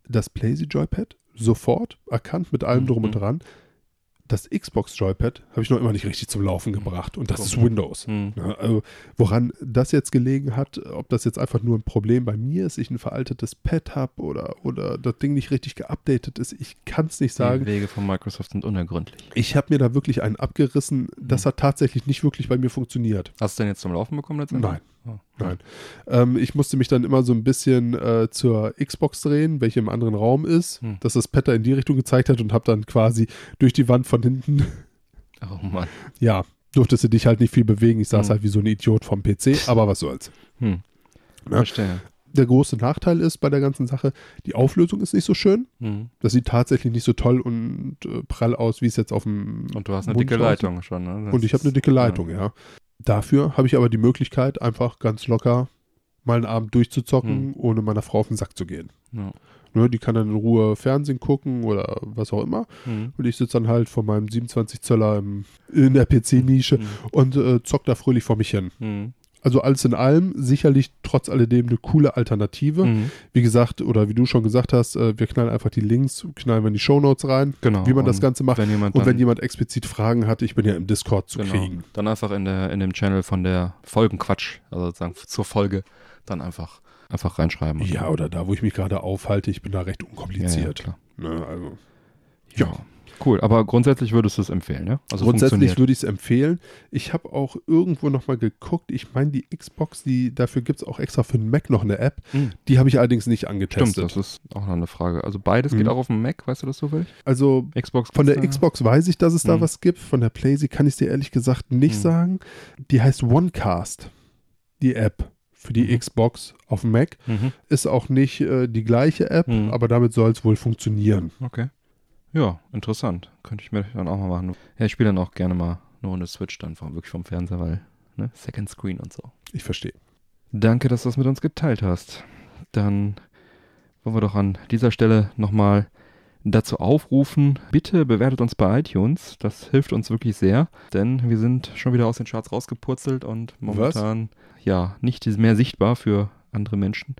das PlayStation Joypad sofort erkannt mit allem drum und Mhm. dran. Das Xbox Joypad habe ich noch immer nicht richtig zum Laufen gebracht und das ist Komisch. Windows. Hm. Ja, also woran das jetzt gelegen hat, ob das jetzt einfach nur ein Problem bei mir ist, ich ein veraltetes Pad habe oder, oder das Ding nicht richtig geupdatet ist, ich kann es nicht Die sagen. Wege von Microsoft sind unergründlich. Ich habe mir da wirklich einen abgerissen, das Mhm. hat tatsächlich nicht wirklich bei mir funktioniert. Hast du den jetzt zum Laufen bekommen letztendlich? Nein. Oh. Nein. Ähm, ich musste mich dann immer so ein bisschen äh, zur Xbox drehen, welche im anderen Raum ist, Hm. dass das da in die Richtung gezeigt hat und habe dann quasi durch die Wand von hinten, (laughs) Oh Mann. ja, durftest du dich halt nicht viel bewegen. Ich saß Hm. halt wie so ein Idiot vom PC, aber was soll's. Hm. Ja. Verstehe. Der große Nachteil ist bei der ganzen Sache, die Auflösung ist nicht so schön. Hm. Das sieht tatsächlich nicht so toll und äh, prall aus, wie es jetzt auf dem. Und du hast eine Mund dicke. Leitung schon, ne? Das Und ich habe eine dicke Leitung, ja. Dafür habe ich aber die Möglichkeit, einfach ganz locker mal einen Abend durchzuzocken, Hm. ohne meiner Frau auf den Sack zu gehen. Ja. Ne, die kann dann in Ruhe Fernsehen gucken oder was auch immer. Hm. Und ich sitze dann halt vor meinem 27 Zöller im, in der PC-Nische Hm. und äh, zock da fröhlich vor mich hin. Also alles in allem sicherlich trotz alledem eine coole Alternative. Hm. Wie gesagt, oder wie du schon gesagt hast, äh, wir knallen einfach die Links, knallen wir in die Shownotes rein, Genau. wie man das Ganze macht. Wenn jemand Und wenn jemand explizit Fragen hat, ich bin ja im Discord zu genau, kriegen. dann einfach in, der, in dem Channel von der Folgenquatsch, also sozusagen zur Folge, dann einfach, einfach reinschreiben. Ja, oder da, wo ich mich gerade aufhalte, ich bin da recht ja, ja, unkompliziert. klar. ne, also. Ja. Ja. Cool, aber grundsätzlich würdest du es empfehlen, ja? Also Grundsätzlich würde ich es empfehlen. Ich habe auch irgendwo nochmal geguckt. Ich meine, die Xbox, die dafür gibt es auch extra für den Mac noch eine App. Hm. Die habe ich allerdings nicht Stimmt, angetestet. das ist auch noch eine Frage. Also beides Mhm. geht auch auf dem Mac, weißt du das zufällig? also Xbox von der da? Xbox weiß ich, dass es da Mhm. was gibt. Von der PlayStation kann ich es dir ehrlich gesagt nicht Mhm. sagen. Die heißt OneCast, die App für die Mhm. Xbox auf dem Mac. Mhm. Ist auch nicht äh, die gleiche App, Mhm. aber damit soll es wohl funktionieren. Okay. Ja, interessant. Könnte ich mir dann auch mal machen. Ja, ich spiele dann auch gerne mal eine Runde Switch dann vom, wirklich vom Fernseher, weil, ne, Second Screen und so. Ich verstehe. Danke, dass du das mit uns geteilt hast. Dann wollen wir doch an dieser Stelle nochmal dazu aufrufen, bitte bewertet uns bei iTunes. Das hilft uns wirklich sehr, denn wir sind schon wieder aus den Charts rausgepurzelt und momentan ja nicht mehr sichtbar für andere Menschen.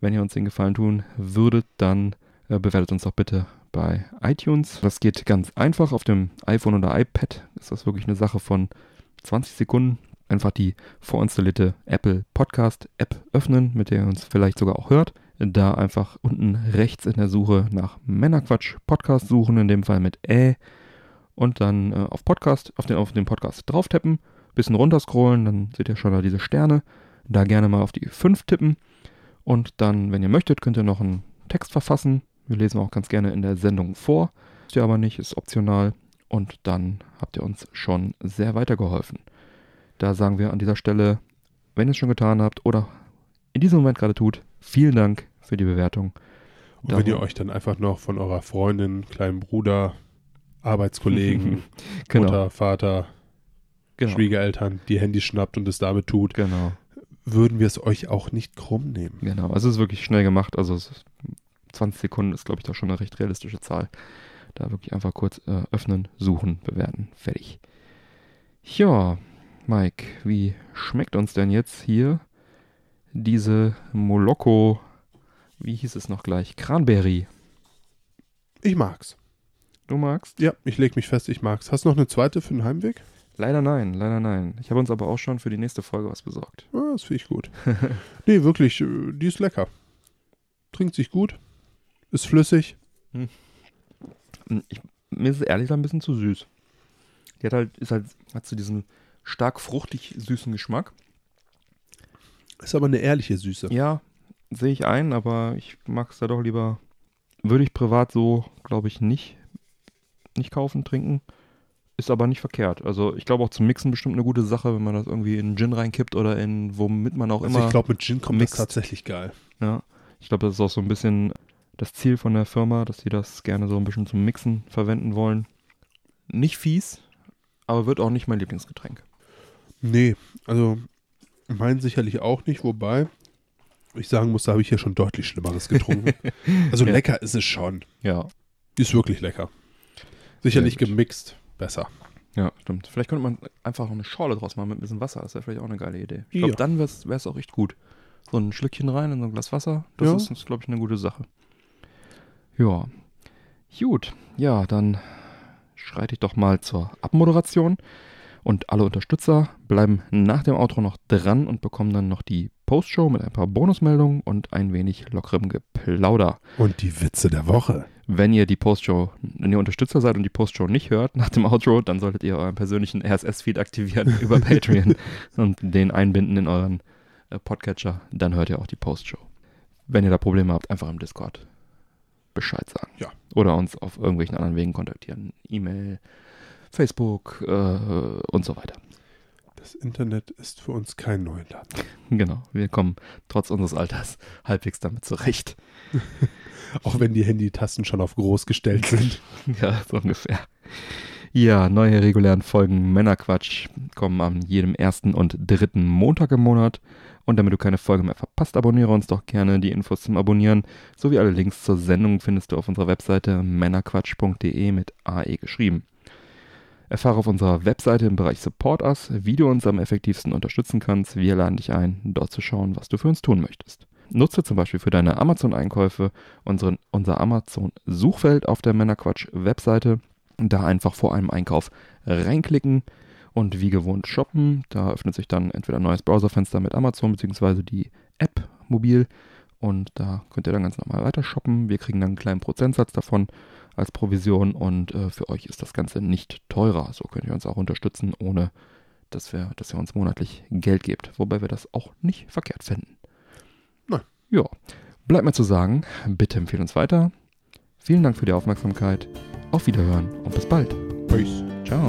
Wenn ihr uns den Gefallen tun würdet, dann äh, bewertet uns doch bitte bei iTunes. Das geht ganz einfach. Auf dem iPhone oder iPad ist das wirklich eine Sache von 20 Sekunden. Einfach die vorinstallierte Apple Podcast App öffnen, mit der ihr uns vielleicht sogar auch hört. Da einfach unten rechts in der Suche nach Männerquatsch Podcast suchen, in dem Fall mit Ä. Und dann äh, auf Podcast, auf den, auf den Podcast drauf tappen, bisschen runterscrollen, dann seht ihr schon da diese Sterne. Da gerne mal auf die 5 tippen. Und dann, wenn ihr möchtet, könnt ihr noch einen Text verfassen. Wir lesen auch ganz gerne in der Sendung vor. Ist ja aber nicht, ist optional. Und dann habt ihr uns schon sehr weitergeholfen. Da sagen wir an dieser Stelle, wenn ihr es schon getan habt oder in diesem Moment gerade tut, vielen Dank für die Bewertung. Und wenn ihr Darum- euch dann einfach noch von eurer Freundin, kleinen Bruder, Arbeitskollegen, (laughs) Genau, Mutter, Vater, genau, Schwiegereltern die Handys schnappt und es damit tut, genau, würden wir es euch auch nicht krumm nehmen. genau. Also es ist wirklich schnell gemacht. Also es ist 20 Sekunden ist, glaube ich, doch schon eine recht realistische Zahl. Da wirklich einfach kurz äh, öffnen, suchen, bewerten. Fertig. Ja, Mike, wie schmeckt uns denn jetzt hier diese Moloko, wie hieß es noch gleich? Cranberry. Ich mag's. Du magst? Ja, ich leg mich fest, ich mag's. Hast du noch eine zweite für den Heimweg? Leider nein, leider nein. Ich habe uns aber auch schon für die nächste Folge was besorgt. Ah, das finde ich gut. (laughs) nee, wirklich, äh, die ist lecker. Trinkt sich gut, ist flüssig. Ich, mir ist es ehrlich gesagt ein bisschen zu süß. Die hat halt, ist halt, hat so diesen stark fruchtig süßen Geschmack. Ist aber eine ehrliche Süße. Ja, sehe ich ein, aber ich mag es da doch lieber. Würde ich privat so, glaube ich, nicht, nicht kaufen, trinken. Ist aber nicht verkehrt. Also ich glaube auch zum Mixen bestimmt eine gute Sache, wenn man das irgendwie in Gin reinkippt oder in, womit man auch Also immer. ich glaube, mit Gin kommt mixt. das tatsächlich geil. Ja, ich glaube, das ist auch so ein bisschen das Ziel von der Firma, dass sie das gerne so ein bisschen zum Mixen verwenden wollen. Nicht fies, aber wird auch nicht mein Lieblingsgetränk. Nee, also mein sicherlich auch nicht, wobei ich sagen muss, da habe ich hier schon deutlich Schlimmeres getrunken. (laughs) also Ja. lecker ist es schon. Ja. Ist wirklich lecker. Sicherlich gemixt besser. Ja, stimmt. Vielleicht könnte man einfach noch eine Schorle draus machen mit ein bisschen Wasser. Das wäre vielleicht auch eine geile Idee. Ich glaube, Ja. dann wäre es auch echt gut. So ein Schlückchen rein in so ein Glas Wasser. Das Ja. ist, ist glaube ich, eine gute Sache. Ja. Gut. Ja, dann schreite ich doch mal zur Abmoderation. Und alle Unterstützer bleiben nach dem Outro noch dran und bekommen dann noch die Postshow mit ein paar Bonusmeldungen und ein wenig lockerem Geplauder. Und die Witze der Woche. Wenn ihr die Postshow, wenn ihr Unterstützer seid und die Postshow nicht hört nach dem Outro, dann solltet ihr euren persönlichen RSS-Feed aktivieren (laughs) über Patreon und den einbinden in euren äh, Podcatcher. Dann hört ihr auch die Postshow. Wenn ihr da Probleme habt, einfach im Discord Bescheid sagen. Ja. Oder uns auf irgendwelchen anderen Wegen kontaktieren. E-Mail, Facebook äh, und so weiter. Das Internet ist für uns kein Neuland. (laughs) Genau, wir kommen trotz unseres Alters halbwegs damit zurecht. (laughs) Auch wenn die Handytasten schon auf groß gestellt sind. (laughs) Ja, so ungefähr. Ja, neue regulären Folgen Männerquatsch kommen an jedem ersten und dritten Montag im Monat. Und damit du keine Folge mehr verpasst, abonniere uns doch gerne. Die Infos zum Abonnieren sowie alle Links zur Sendung findest du auf unserer Webseite männerquatsch.de mit AE geschrieben. Erfahre auf unserer Webseite im Bereich Support Us, wie du uns am effektivsten unterstützen kannst. Wir laden dich ein, dort zu schauen, was du für uns tun möchtest. Nutze zum Beispiel für deine Amazon-Einkäufe unser Amazon-Suchfeld auf der Männerquatsch-Webseite. Da einfach vor einem Einkauf reinklicken und wie gewohnt shoppen. Da öffnet sich dann entweder ein neues Browserfenster mit Amazon bzw. die App mobil und da könnt ihr dann ganz normal weiter shoppen. Wir kriegen dann einen kleinen Prozentsatz davon als Provision und äh, für euch ist das Ganze nicht teurer. So könnt ihr uns auch unterstützen, ohne dass, wir, dass ihr uns monatlich Geld gebt. Wobei wir das auch nicht verkehrt finden. Nein. Ja, bleibt mir zu sagen, bitte empfehlen uns weiter. Vielen Dank für die Aufmerksamkeit auf Wiederhören und bis bald. Peace. Ciao.